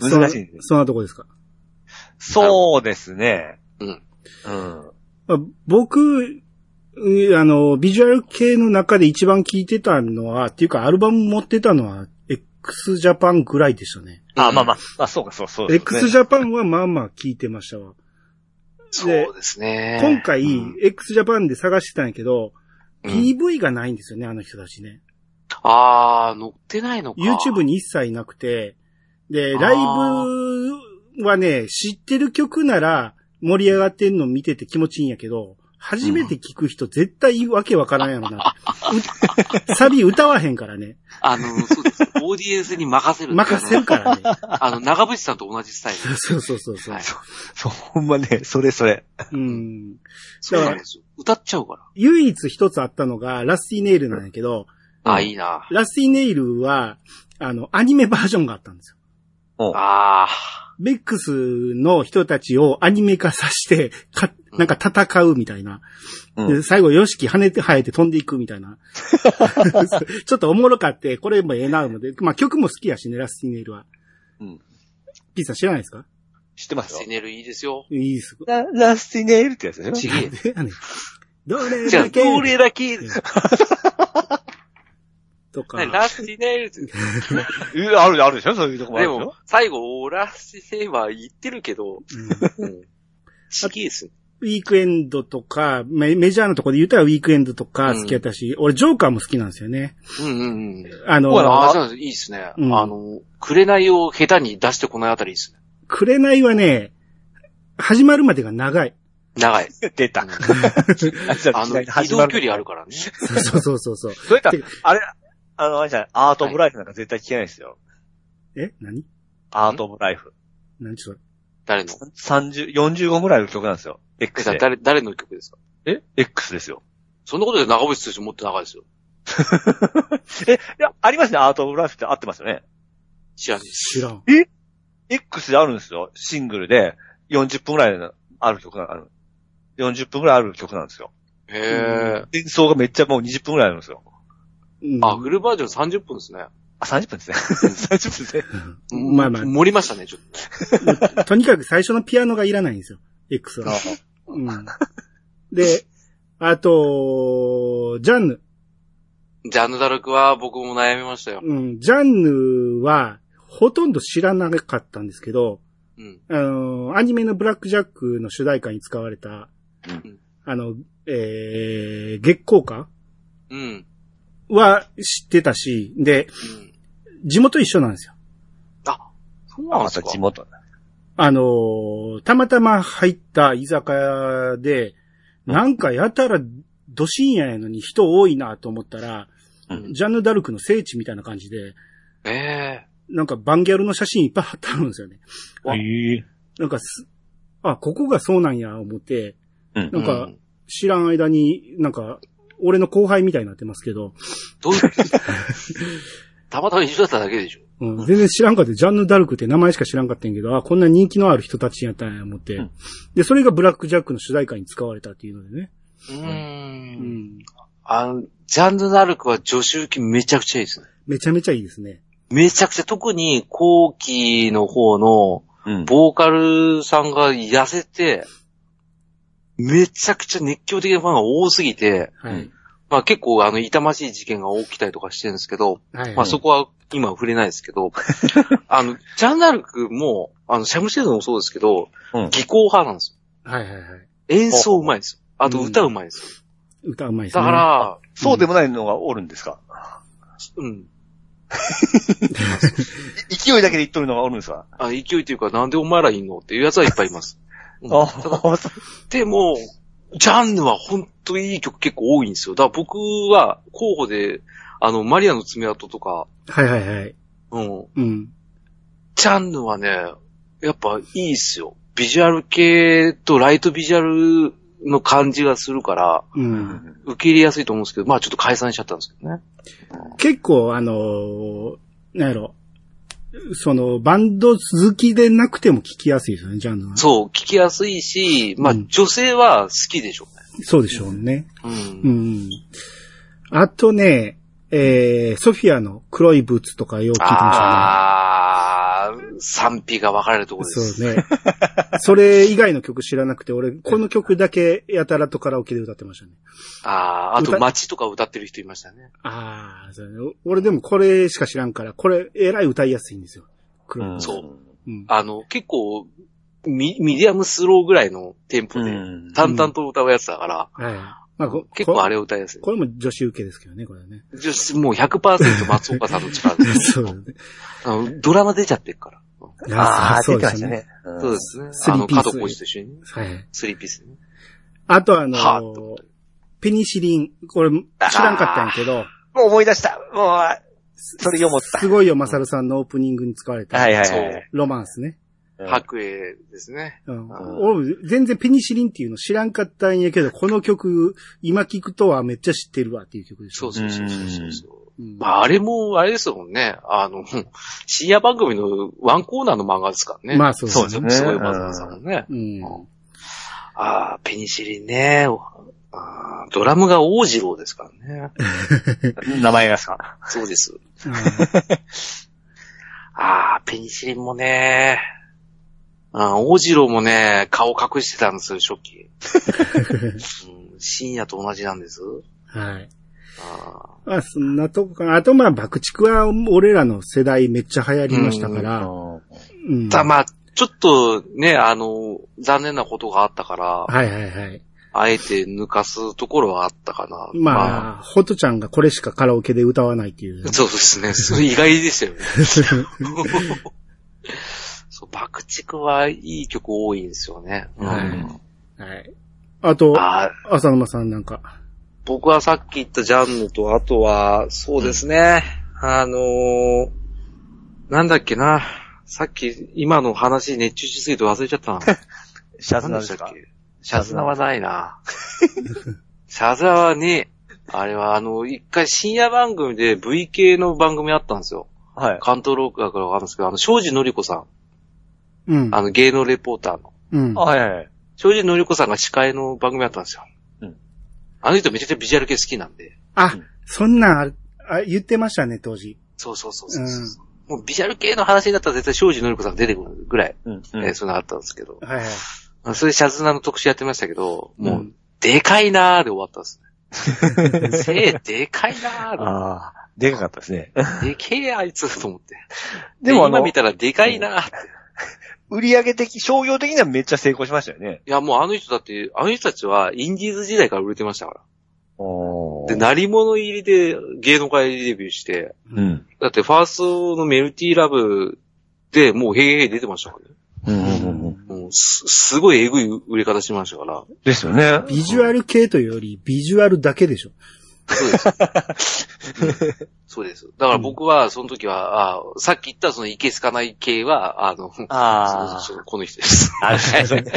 Speaker 2: 難しいね
Speaker 1: そそんなとこですか？
Speaker 2: そうですね。
Speaker 3: うん。
Speaker 2: うん。
Speaker 1: まあ僕、うんあの、ビジュアル系の中で一番聴いてたのは、っていうかアルバム持ってたのは、x ジャパンぐらいでしたね。
Speaker 2: あ、まあまあ、まあそうか、そうそうですね。
Speaker 1: x ジャパンはまあまあ聴いてましたわ。
Speaker 3: そうですね。
Speaker 1: 今回、
Speaker 3: うん
Speaker 1: x ジャパンで探してたんやけど、
Speaker 3: うん
Speaker 1: PV がないんですよね、あの人たちね。
Speaker 3: あー、乗ってないのか。
Speaker 1: YouTube に一切なくて、で、ライブはね、知ってる曲なら盛り上がってんの見てて気持ちいいんやけど、初めて聞く人絶対わけわからんやろな。う サビ歌わへんからね。
Speaker 3: あの、そうです。オーディエンスに任せる。
Speaker 1: 任せるからね。
Speaker 3: あの、長渕さんと同じスタイル。
Speaker 1: そうそうそうそう。
Speaker 3: はい
Speaker 2: そう、ほんまね、それそれ。
Speaker 1: うん。
Speaker 3: そうなんですよ。歌っちゃうから。
Speaker 1: 唯一一つあったのが、ラスティネイルなんやけど、
Speaker 3: あ、いいな。
Speaker 1: ラスティネイルは、あの、アニメバージョンがあったんですよ。
Speaker 3: あ
Speaker 1: ベックスの人たちをアニメ化させて、か、なんか戦うみたいな。
Speaker 2: うん
Speaker 1: で最後、ヨシキ跳ねて生えて飛んでいくみたいな。ちょっとおもろかって、これもええなので、まあ曲も好きやしね、ラスティネイルは。
Speaker 2: うん。
Speaker 1: ピーさん知らないですか？
Speaker 3: ー。
Speaker 2: 知ってますよ
Speaker 3: セ。ネルいいですよ。
Speaker 1: いいです。
Speaker 2: ララスティネイルってやつ
Speaker 1: ねん どれ
Speaker 3: じゃあ、
Speaker 1: だけ？
Speaker 3: どれだけ、
Speaker 1: とか。
Speaker 3: ラスティネルって。
Speaker 2: えあるあるでしょ？そういうとこもあるでしょ？
Speaker 3: でも、最後、ラスティネルは言ってるけど、
Speaker 1: うん
Speaker 3: うん。ちげえっす。
Speaker 1: ウィークエンドとか、メメジャーのところで言ったらウィークエンドとか好きやったし、俺ジョーカーも好きなんですよね。
Speaker 3: うんうんうん。
Speaker 1: あの、
Speaker 3: ああ、そうなんですいいですね。
Speaker 1: うん
Speaker 3: あの、紅を下手に出してこないあたりいいですね。
Speaker 1: 紅はね、始まるまでが長い。
Speaker 3: 長い。
Speaker 4: 出た。
Speaker 3: あの、移動距離あるからね。
Speaker 1: そうそうそうそう。
Speaker 4: そういったら、あれ、あの、あれじゃない、アートオブライフなんか絶対聞けないですよ。
Speaker 1: え？何？
Speaker 4: アートオブライフ。
Speaker 1: 何それ？
Speaker 3: 誰の
Speaker 4: ？30、45ぐらいの曲なんですよ。
Speaker 3: え
Speaker 4: X で。
Speaker 3: 誰、誰の曲ですか？
Speaker 4: え ?X ですよ。
Speaker 3: そんなことで長渕剛もっと長いですよ。
Speaker 4: え、いや、ありますね、アートオブライフって合ってますよね。
Speaker 3: 知らんです。
Speaker 1: 知らん。
Speaker 4: X であるんですよ。シングルで40分ぐらいのある曲がある。40分ぐらいある曲なんですよ。
Speaker 3: へえ。
Speaker 4: 演奏がめっちゃもう20分ぐらいあるんですよ。
Speaker 1: うん
Speaker 3: あ、フルバージョン30分ですね。
Speaker 4: あ、30分ですね。30分ですね。
Speaker 1: まあまあ
Speaker 3: 盛りましたね、ちょっと。
Speaker 1: とにかく最初のピアノがいらないんですよ。X は。うん。で、あと、ジャンヌ。
Speaker 3: ジャンヌ・ダルクは僕も悩みましたよ。
Speaker 1: うん。ジャンヌは、ほとんど知らなかったんですけど、
Speaker 3: うん。
Speaker 1: あの、アニメのブラックジャックの主題歌に使われた、
Speaker 3: うん
Speaker 1: あの、えー、月光歌
Speaker 3: うん。
Speaker 1: は知ってたし、で、
Speaker 3: うん。
Speaker 1: 地元一緒なんですよ。
Speaker 3: あ、そうなん
Speaker 4: あ、
Speaker 3: ですか
Speaker 4: 地元。
Speaker 1: あのーたまたま入った居酒屋で、なんかやたら、ど深夜やのに人多いなと思ったら、
Speaker 4: うん
Speaker 1: ジャンヌ・ダルクの聖地みたいな感じで、
Speaker 3: ええ
Speaker 1: なんかバンギャルの写真いっぱい貼ってあるんですよね。
Speaker 3: わ
Speaker 4: ええ
Speaker 1: なんかす、あ、ここがそうなんや、思って、
Speaker 4: うん
Speaker 1: なんか
Speaker 3: うん
Speaker 1: 知らん間に、なんか、俺の後輩みたいになってますけど、
Speaker 3: どういうこと たまたま一緒だっただけでしょ。
Speaker 1: うん、全然知らんかった。ジャンヌ・ダルクって名前しか知らんかったんやけど、あ、こんな人気のある人たちやったんや、思って。
Speaker 4: うん
Speaker 1: で、それがブラックジャックの主題歌に使われたっていうのでね。
Speaker 3: うー。
Speaker 1: うんん。
Speaker 3: あの、ジャンヌ・ダルクは助手受けめちゃくちゃいいですね。
Speaker 1: めちゃめちゃいいですね。
Speaker 3: めちゃくちゃ、特に後期の方の、
Speaker 4: うん。
Speaker 3: ボーカルさんが痩せて、めちゃくちゃ熱狂的なファンが多すぎて、
Speaker 1: はい。
Speaker 4: うん
Speaker 3: まあ結構あの痛ましい事件が起きたりとかしてるんですけど、
Speaker 1: はい。
Speaker 3: まあそこは今触れないですけど、あの、ジャンダルクも、あの、シャムシェードもそうですけど、
Speaker 4: うん
Speaker 3: 技巧派なんですよ。
Speaker 1: はいはいはい。
Speaker 3: 演奏うまいですよ。あと歌うまいですよ。
Speaker 1: 歌うまいですね。
Speaker 3: だか、ら、
Speaker 4: そうでもないのがおるんですか？
Speaker 3: うん。
Speaker 4: 勢いだけで言っとるのがおるんですか？
Speaker 3: あ勢いというか、なんでお前らいんの？っていうやつはいっぱいいます。うん
Speaker 4: あ
Speaker 3: でも、ジャンヌは本当にいい曲結構多いんですよ。だから僕は候補で、あの、マリアの爪痕とか、
Speaker 1: はいはいはい。
Speaker 3: うん。
Speaker 1: うん。
Speaker 3: ジャンヌはね、やっぱいいっすよ。ビジュアル系とライトビジュアルの感じがするから、
Speaker 1: うん。
Speaker 3: 受け入れやすいと思うんですけど、まあちょっと解散しちゃったんですけどね。
Speaker 1: 結構、あのーなんやろ。その、バンド好きでなくても聞きやすいですよね、ジャンルは。
Speaker 3: そう、聞きやすいし、まあ
Speaker 1: うん
Speaker 3: 女性は好きでしょうね。
Speaker 1: そうでしょうね。
Speaker 3: う。
Speaker 1: うんん。あとね、えー、ソフィアの黒いブーツとかよく聞いてま
Speaker 3: あー、賛否が分かれるところです。
Speaker 1: そうね。それ以外の曲知らなくて、俺、この曲だけやたらとカラオケで歌ってましたね。
Speaker 3: あー、あと
Speaker 1: 歌
Speaker 3: 街とか歌ってる人いましたね。
Speaker 1: ああ、そうね。俺でもこれしか知らんから、これ、えらい歌いやすいんですよ。黒いブーツ
Speaker 3: そう
Speaker 1: うん。
Speaker 3: あの、結構、ミミディアムスローぐらいのテンポで、
Speaker 4: うん
Speaker 3: 淡々と歌うやつだから、
Speaker 1: はい。まあ、こ
Speaker 3: 結構あ
Speaker 1: れ。
Speaker 3: れを歌いやすい。
Speaker 1: これも女子受けですけどね、これね。
Speaker 3: 女子もう100%松岡さんの力です。
Speaker 1: そうね。
Speaker 3: あのドラマ出ちゃってるから。
Speaker 4: ああ、
Speaker 1: そうですね。
Speaker 3: そうですね。
Speaker 1: スリ
Speaker 3: あの、
Speaker 1: ーピース
Speaker 3: 加藤浩次と一緒にね。
Speaker 1: はい。
Speaker 3: スリーピースね。
Speaker 1: あとあのペニシリン。これ、知らんかったんやけど、
Speaker 4: もう思い出した。もう、それ読もった。
Speaker 1: すごいよ、マサルさんのオープニングに使われた、
Speaker 4: はいはいはい。
Speaker 1: ロマンスね。
Speaker 4: うん
Speaker 3: 白衣ですね。
Speaker 1: うん全然ペニシリンっていうの知らんかったんやけど、この曲、今聞くとはめっちゃ知ってるわっていう曲でしょ。
Speaker 3: そうそうそうそうそう。
Speaker 1: うん
Speaker 3: まあ、あれも、あれですもんね。あの、深夜番組のワンコーナーの漫画ですからね。
Speaker 1: まあそう
Speaker 4: そうですね
Speaker 3: すごい漫画ですもんね。
Speaker 1: うん。
Speaker 3: ああ、ペニシリンね。あードラムが大次郎ですからね。
Speaker 4: 名前がさ。
Speaker 3: そうです。
Speaker 1: うん
Speaker 3: ああ、ペニシリンもね。あー大次郎もね、顔隠してたんですよ、初期。うん、深夜と同じなんです。
Speaker 1: はい。
Speaker 3: あ
Speaker 1: まあ、そんなとこかな。あと、まあ、爆竹は俺らの世代めっちゃ流行りましたから、
Speaker 4: うん
Speaker 1: うん
Speaker 3: ーたまあ、ちょっとね、あの、残念なことがあったから、
Speaker 1: はいはいはい。
Speaker 3: あえて抜かすところはあったかな。
Speaker 1: まあ、ホトちゃんがこれしかカラオケで歌わないっていう。
Speaker 3: そうですね。それ意外でしたよね。そう、爆竹はいい曲多いんですよね。うん
Speaker 1: はいはい。あと、
Speaker 3: あ
Speaker 1: 浅沼さんなんか。
Speaker 3: 僕はさっき言ったジャンヌと、あとは、そうですね。あのー、なんだっけな。さっき、今の話熱中しすぎて忘れちゃったな。
Speaker 4: シャツなんで
Speaker 3: したっけ？シャズナはないな。シャズナはね、あれはあの、一回深夜番組で V 系の番組あったんですよ。
Speaker 4: はい。
Speaker 3: 関東ロークだからわかるんですけど、あの、庄司のり子さん。
Speaker 1: うん。
Speaker 3: あの、芸能レポーターの。
Speaker 1: うん。
Speaker 4: あはいはいはい。
Speaker 3: 庄司のり子さんが司会の番組あったんですよ。
Speaker 4: うん。
Speaker 3: あの人めちゃくちゃビジュアル系好きなんで。
Speaker 1: あ
Speaker 4: うん、
Speaker 1: そんなんあ言ってましたね、当時。
Speaker 3: そうそうそうそうそう。もうビジュアル系の話になったら絶対庄司のり子さんが出てくるぐらい、
Speaker 4: うん。
Speaker 3: えーそういうのがあったんですけど。
Speaker 1: はいはい。
Speaker 3: あそれでシャズナの特集やってましたけど、もう、
Speaker 1: うん
Speaker 3: でかいなーで終わったんですね。せい、でかいなー
Speaker 4: ああ、でかかったですね。
Speaker 3: で。でけえあいつと思って。
Speaker 4: でも
Speaker 3: 今見たらでかいなーって。
Speaker 4: 売上的、商業的にはめっちゃ成功しましたよね。
Speaker 3: いや、もうあの人だって、あの人たちはインディーズ時代から売れてましたから。
Speaker 4: お
Speaker 3: で、鳴り物入りで芸能界デビューして、
Speaker 4: うん。
Speaker 3: だってファーストのメルティーラブでもうヘイヘイ出てましたからね。す、すごいエグい売れ方しましたから。
Speaker 4: ですよね。
Speaker 1: ビジュアル系というより、ビジュアルだけでしょ。
Speaker 3: そうです。そうです。だから僕は、その時は、あさっき言ったそのいけすかない系は、あの、
Speaker 4: あ
Speaker 3: そうそうこの人です。
Speaker 4: あ。なるね。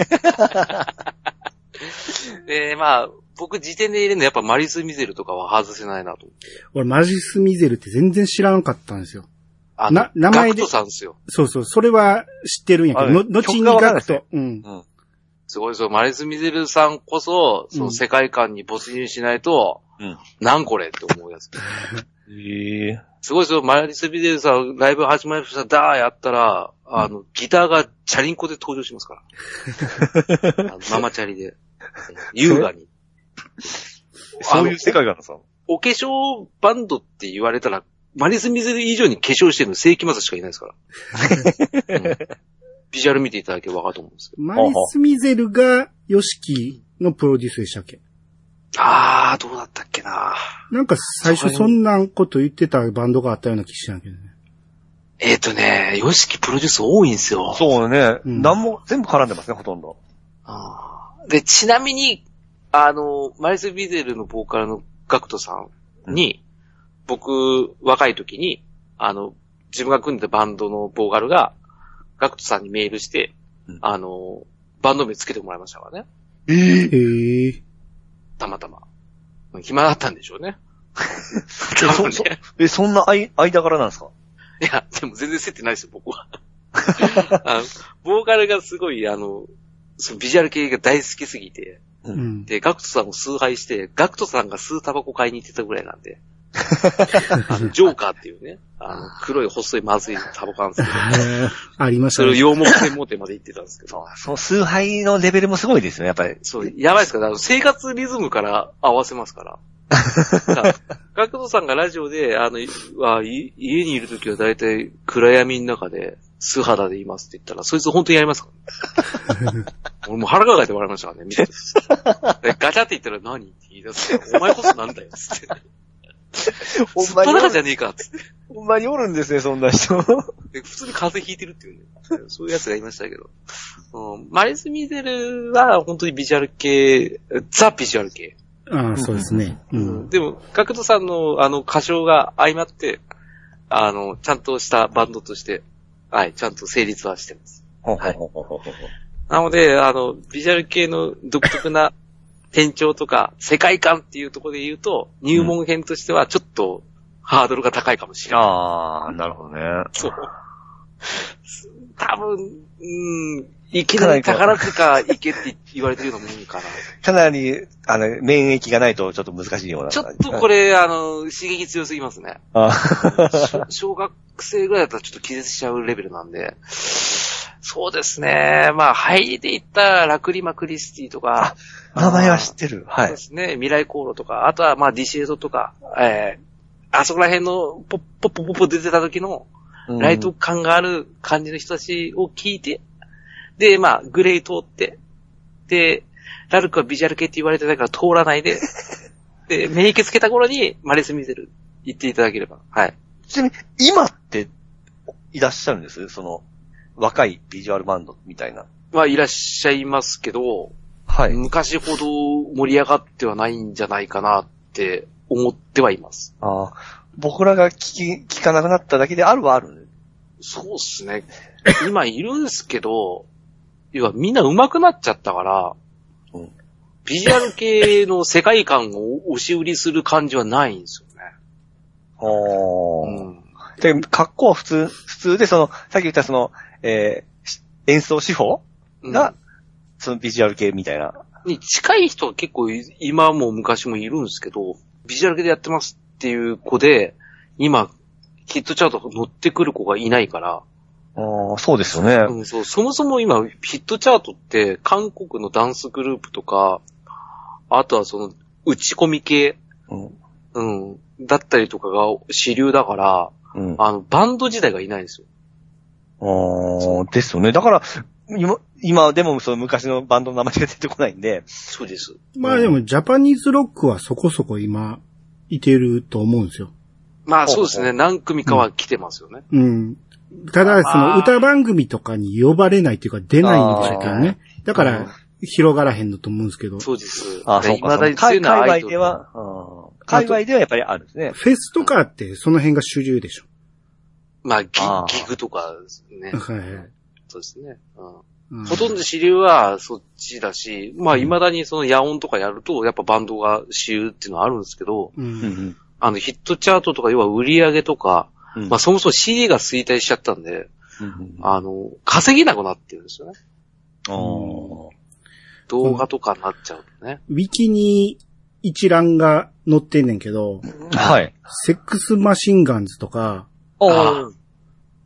Speaker 3: で、まあ、僕時点で入れるのやっぱマリス・ミゼルとかは外せないなと思って。
Speaker 1: 俺、マジス・ミゼルって全然知らんかったんですよ。
Speaker 3: あ
Speaker 1: な名前で
Speaker 3: ガクトさんですよ。
Speaker 1: そうそう、それは知ってるんやけど、の
Speaker 4: あ
Speaker 1: 後にガクト。うん。
Speaker 3: すごいですよ。マリス・ミゼルさんこそ、その世界観に没入しないと、
Speaker 4: うん
Speaker 3: なんこれって思うやつ。
Speaker 4: ええ。
Speaker 3: すごいですよ。マリス・ミゼルさん、ライブ始まりました、ダーやったら、あの、ギターがチャリンコで登場しますから。ママチャリで。優雅に。
Speaker 4: そういう世界観なんですか
Speaker 3: お化粧バンドって言われたら、マリス・ミゼル以上に化粧してるの正規マスしかいないですから。うんビジュアル見ていただければわかると思うんですけ
Speaker 1: マリス・ミゼルが、ヨシキのプロデュースでしたっけ？
Speaker 3: ど。あー、どうだったっけな
Speaker 1: なんか最初そんなこと言ってたバンドがあったような気しないけどね。
Speaker 3: えっ、ー、とね、ヨシキプロデュース多いんですよ。
Speaker 4: そうね。
Speaker 1: うん
Speaker 4: なんも、全部絡んでますね、ほとんど。
Speaker 3: あーで、ちなみに、あの、マリス・ビゼルのボーカルのガクトさんに、僕、若い時に、あの、自分が組んでたバンドのボーカルが、ガクトさんにメールして、
Speaker 4: うん
Speaker 3: あの、バンド名つけてもらいましたからね。
Speaker 4: ええ。
Speaker 1: へえ。
Speaker 3: たまたま。暇だったんでしょうね。
Speaker 4: え、そ、そ、え、そんな間間柄なんですか？
Speaker 3: いや、でも全然競ってないですよ、僕は。あのボーカルがすごい、あの、そのビジュアル系が大好きすぎて、
Speaker 1: うん。
Speaker 3: で、ガクトさんを崇拝して、ガクトさんが吸うタバコ買いに行ってたぐらいなんで、あ のジョーカーっていうね、あの、黒い細いまずいタバコなんですけど、
Speaker 1: ありました
Speaker 3: それを
Speaker 1: ね。
Speaker 3: 洋木専門店まで行ってたんですけど、
Speaker 4: その崇拝のレベルもすごいですよね、やっぱり。
Speaker 3: そう、やばいですから、生活リズムから合わせますから。だからガクトさんがラジオで、あの、あい家にいるときは大体暗闇の中で素肌でいますって言ったら、そいつ本当にやりますから、ね？俺もう腹抱えて笑いましたからね、見てガチャって言ったら何？って言い出すお前こそなんだよ、つって。
Speaker 4: ほ
Speaker 3: すっぱだかじゃねえか、つって。
Speaker 4: ほんまにおるんですね、そんな人。
Speaker 3: で普通に風邪ひいてるっていうね。そういうやつがいましたけど。うん、マリス・ミゼルは本当にビジュアル系、ザ・ビジュアル系。
Speaker 1: ああ、そうですね。うん。
Speaker 3: でも、角度さんのあの歌唱が相まって、あの、ちゃんとしたバンドとして、はい、ちゃんと成立はしてます。
Speaker 4: はい。
Speaker 3: なので、あの、ビジュアル系の独特な転調とか、世界観っていうところで言うと、入門編としてはちょっとハードルが高いかもしれない。
Speaker 4: ああ、なるほどね。
Speaker 3: そう。多分、うん、いきなり宝塚行けって言われてるようなもんかな。
Speaker 4: かなり、あの、免疫がないとちょっと難しいような。
Speaker 3: ちょっとこれ、あの、刺激強すぎますね。
Speaker 4: あ
Speaker 3: 小小学生ぐらいだったらちょっと気絶しちゃうレベルなんで。そうですね。まあ、入りで言ったらラクリマクリスティとか、
Speaker 4: 名前は知ってる。はい
Speaker 3: そうで。すね。未来航路とか、あとはまあディシエドとか、えー、あそこら辺のポッポッポッポッポ出てた時のライト感がある感じの人たちを聞いて、で、まあ、グレー通って、で、ラルクはビジュアル系って言われてたから通らないで、で、免疫つけた頃にマレスミゼル言っていただければ。はい。
Speaker 2: ちなみに、今って、いらっしゃるんです？その、若いビジュアルバンドみたいな。
Speaker 3: まあ、いらっしゃいますけど、
Speaker 2: はい。
Speaker 3: 昔ほど盛り上がってはないんじゃないかなって思ってはいます。
Speaker 2: ああ、僕らが聞き、聞かなくなっただけであるはある。
Speaker 3: そうっすね。今いるんですけど、要はみんな上手くなっちゃったから、
Speaker 2: うん
Speaker 3: ビジュアル系の世界観を押し売りする感じはないんですよね。
Speaker 2: お
Speaker 3: うん。
Speaker 2: で、格好は普通、普通で、その、さっき言ったその、えーし演奏手法が、そのビジュアル系みたいな。
Speaker 3: に近い人は結構い今も昔もいるんですけど、ビジュアル系でやってますっていう子で、今、ヒットチャート乗ってくる子がいないから、
Speaker 2: ああ、そうですよね。
Speaker 3: うん、そう、そもそも今、ヒットチャートって、韓国のダンスグループとか、あとはその、打ち込み系、
Speaker 2: うん。
Speaker 3: うん、だったりとかが主流だから、
Speaker 2: うん。
Speaker 3: あの、バンド時代がいないんですよ。
Speaker 2: ああ、ですよね。だから、今、今でもその昔のバンドの名前が出てこないんで、
Speaker 3: そうです。
Speaker 1: まあでも、ジャパニーズロックはそこそこ今、いてると思うんですよ。
Speaker 3: まあそうですね、何組かは来てますよね。
Speaker 1: うん。ただ、その歌番組とかに呼ばれないっていうか出ないんでしょうけどね。だから、広がらへんのと思うんですけど、
Speaker 3: そうです。
Speaker 2: ああ、そうか。海外では、うん海外ではやっぱりあるんですね。
Speaker 1: フェスとかってその辺が主流でしょ。
Speaker 3: まあギ
Speaker 2: ああ
Speaker 3: ギグとかですね。
Speaker 1: はいはい。
Speaker 3: そうですね。うん
Speaker 1: うん
Speaker 3: ほとんど主流はそっちだし、まあ未だにその野音とかやると、やっぱバンドが主流っていうのはあるんですけど、
Speaker 1: う。
Speaker 2: うんん
Speaker 3: あのヒットチャートとか要は売り上げとか、
Speaker 2: うん。
Speaker 3: まあそもそも CD が衰退しちゃったんで、
Speaker 2: うん
Speaker 3: あの、稼げなくなってるんですよね。動画とかになっちゃうとね。
Speaker 1: ウィキに一覧が載ってんねんけど、
Speaker 2: はい。
Speaker 1: セックスマシンガンズとか、
Speaker 3: ああ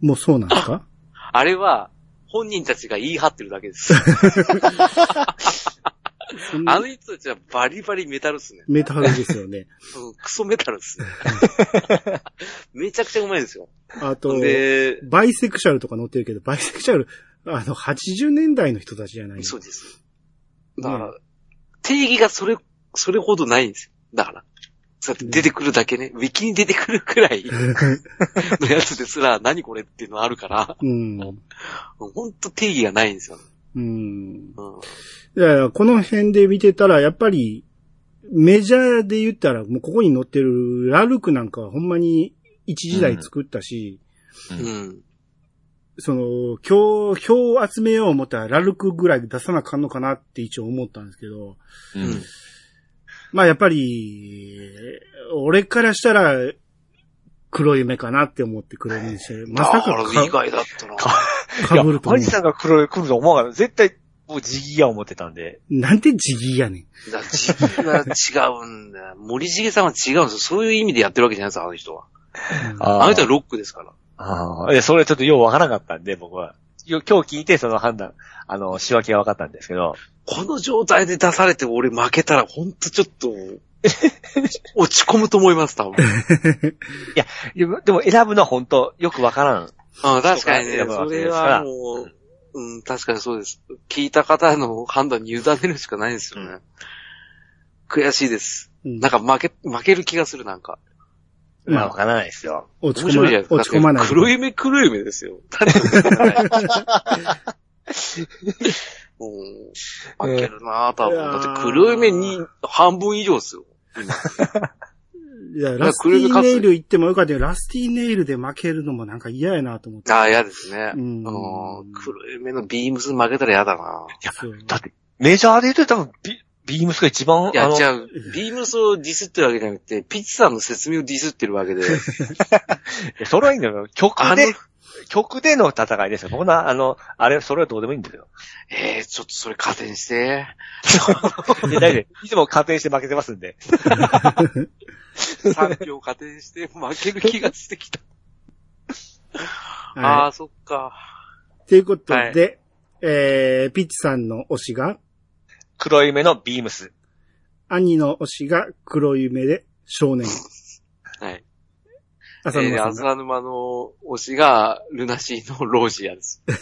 Speaker 1: もうそうなんですか？
Speaker 3: あれは、本人たちが言い張ってるだけです。あの人たちはバリバリメタルっすね。
Speaker 1: メタルですよね。
Speaker 3: うん、クソメタルっすね。めちゃくちゃうまいですよ。
Speaker 1: あと、
Speaker 3: で、
Speaker 1: バイセクシャルとか載ってるけど、バイセクシャル、あの、80年代の人たちじゃない
Speaker 3: そうです。だから、定義がそれ、それほどないんですよ。だから。そうやって出てくるだけね、ウィキに出てくるくらいのやつですら、何これっていうのあるから、
Speaker 1: うん。
Speaker 3: ほんと定義がないんですよ。
Speaker 1: うん。
Speaker 3: うん。
Speaker 1: だから、この辺で見てたら、やっぱり、メジャーで言ったら、もうここに載ってるラルクなんかはほんまに一時代作ったし、
Speaker 3: うん。
Speaker 1: その、今日、票を集めよう思ったらラルクぐらい出さなあかんのかなって一応思ったんですけど、
Speaker 3: うん。
Speaker 1: まあやっぱり、俺からしたら、黒夢かなって思って黒夢にしてる。まさか
Speaker 3: あら意外だったな。
Speaker 1: かぶると思
Speaker 2: いや、アジさんが黒い来ると思わなかった。絶対、もうジギや思ってたんで。
Speaker 1: う。なんてジギーやねん。
Speaker 3: だ時期が違うんだよ。森重さんは違うんですよ。そういう意味でやってるわけじゃないですよ、あの人は。あの人はロックですから。
Speaker 2: ああ。いや、それちょっとようわからなかったんで、僕は。よ今日聞いて、その判断、あの、仕分けが分かったんですけど。
Speaker 3: この状態で出されて俺負けたらほんとちょっと、落ち込むと思います、多分。
Speaker 2: でもでも選ぶのは本当よくわからん。
Speaker 3: あ確かにね、それはもう、うん、確かにそうです。聞いた方の判断に委ねるしかないですよね。悔しいです。
Speaker 1: うん
Speaker 3: なんか負け、負ける気がする、なんか。
Speaker 1: まあ
Speaker 2: まあ、わからないですよ。
Speaker 1: 落ち込
Speaker 3: 面白いじゃない。
Speaker 1: 落ち込まない。
Speaker 3: 黒夢黒夢ですよ。誰もうん負けるなぁ、多分。だって黒夢に半分以上ですよ。今
Speaker 1: いや、ラスティネイル行ってもよかったよ。ラスティネイルで負けるのもなんか嫌やなと思って。
Speaker 3: ああ、嫌ですね。
Speaker 1: うん
Speaker 3: うん黒夢のビームス負けたら嫌だな
Speaker 1: そう
Speaker 2: だって、メジャーで言うと多分ビ、ビームスが一番、
Speaker 3: いや、
Speaker 2: あの、
Speaker 3: 違う。ビームスをディスってるわけじゃなくて、ピッチさんの説明をディスってるわけで。
Speaker 2: それはいいんだよ。曲
Speaker 3: あの
Speaker 2: で、曲での戦いですよ。僕な、あの、あれ、それはどうでもいいんですよ。
Speaker 3: えー、ちょっとそれ加点して。
Speaker 2: で大丈夫いつも加点して負けてますんで。
Speaker 3: 3票加点して負ける気がしてきた。あ
Speaker 1: は
Speaker 3: あ、そっか。
Speaker 1: い。ということで、
Speaker 3: はい
Speaker 1: えー、ピッチさんの推しが、
Speaker 2: 黒夢のビームス。
Speaker 1: 兄の推しが黒夢で少年。
Speaker 3: はい。
Speaker 1: 浅
Speaker 3: えー
Speaker 1: 沼さんが。
Speaker 3: 浅沼の推しが、ルナシーのロージアです。
Speaker 1: は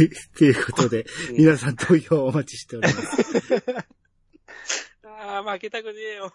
Speaker 1: い。ということで、皆さん投票お待ちしております。
Speaker 3: ああ、負けたくねえよ。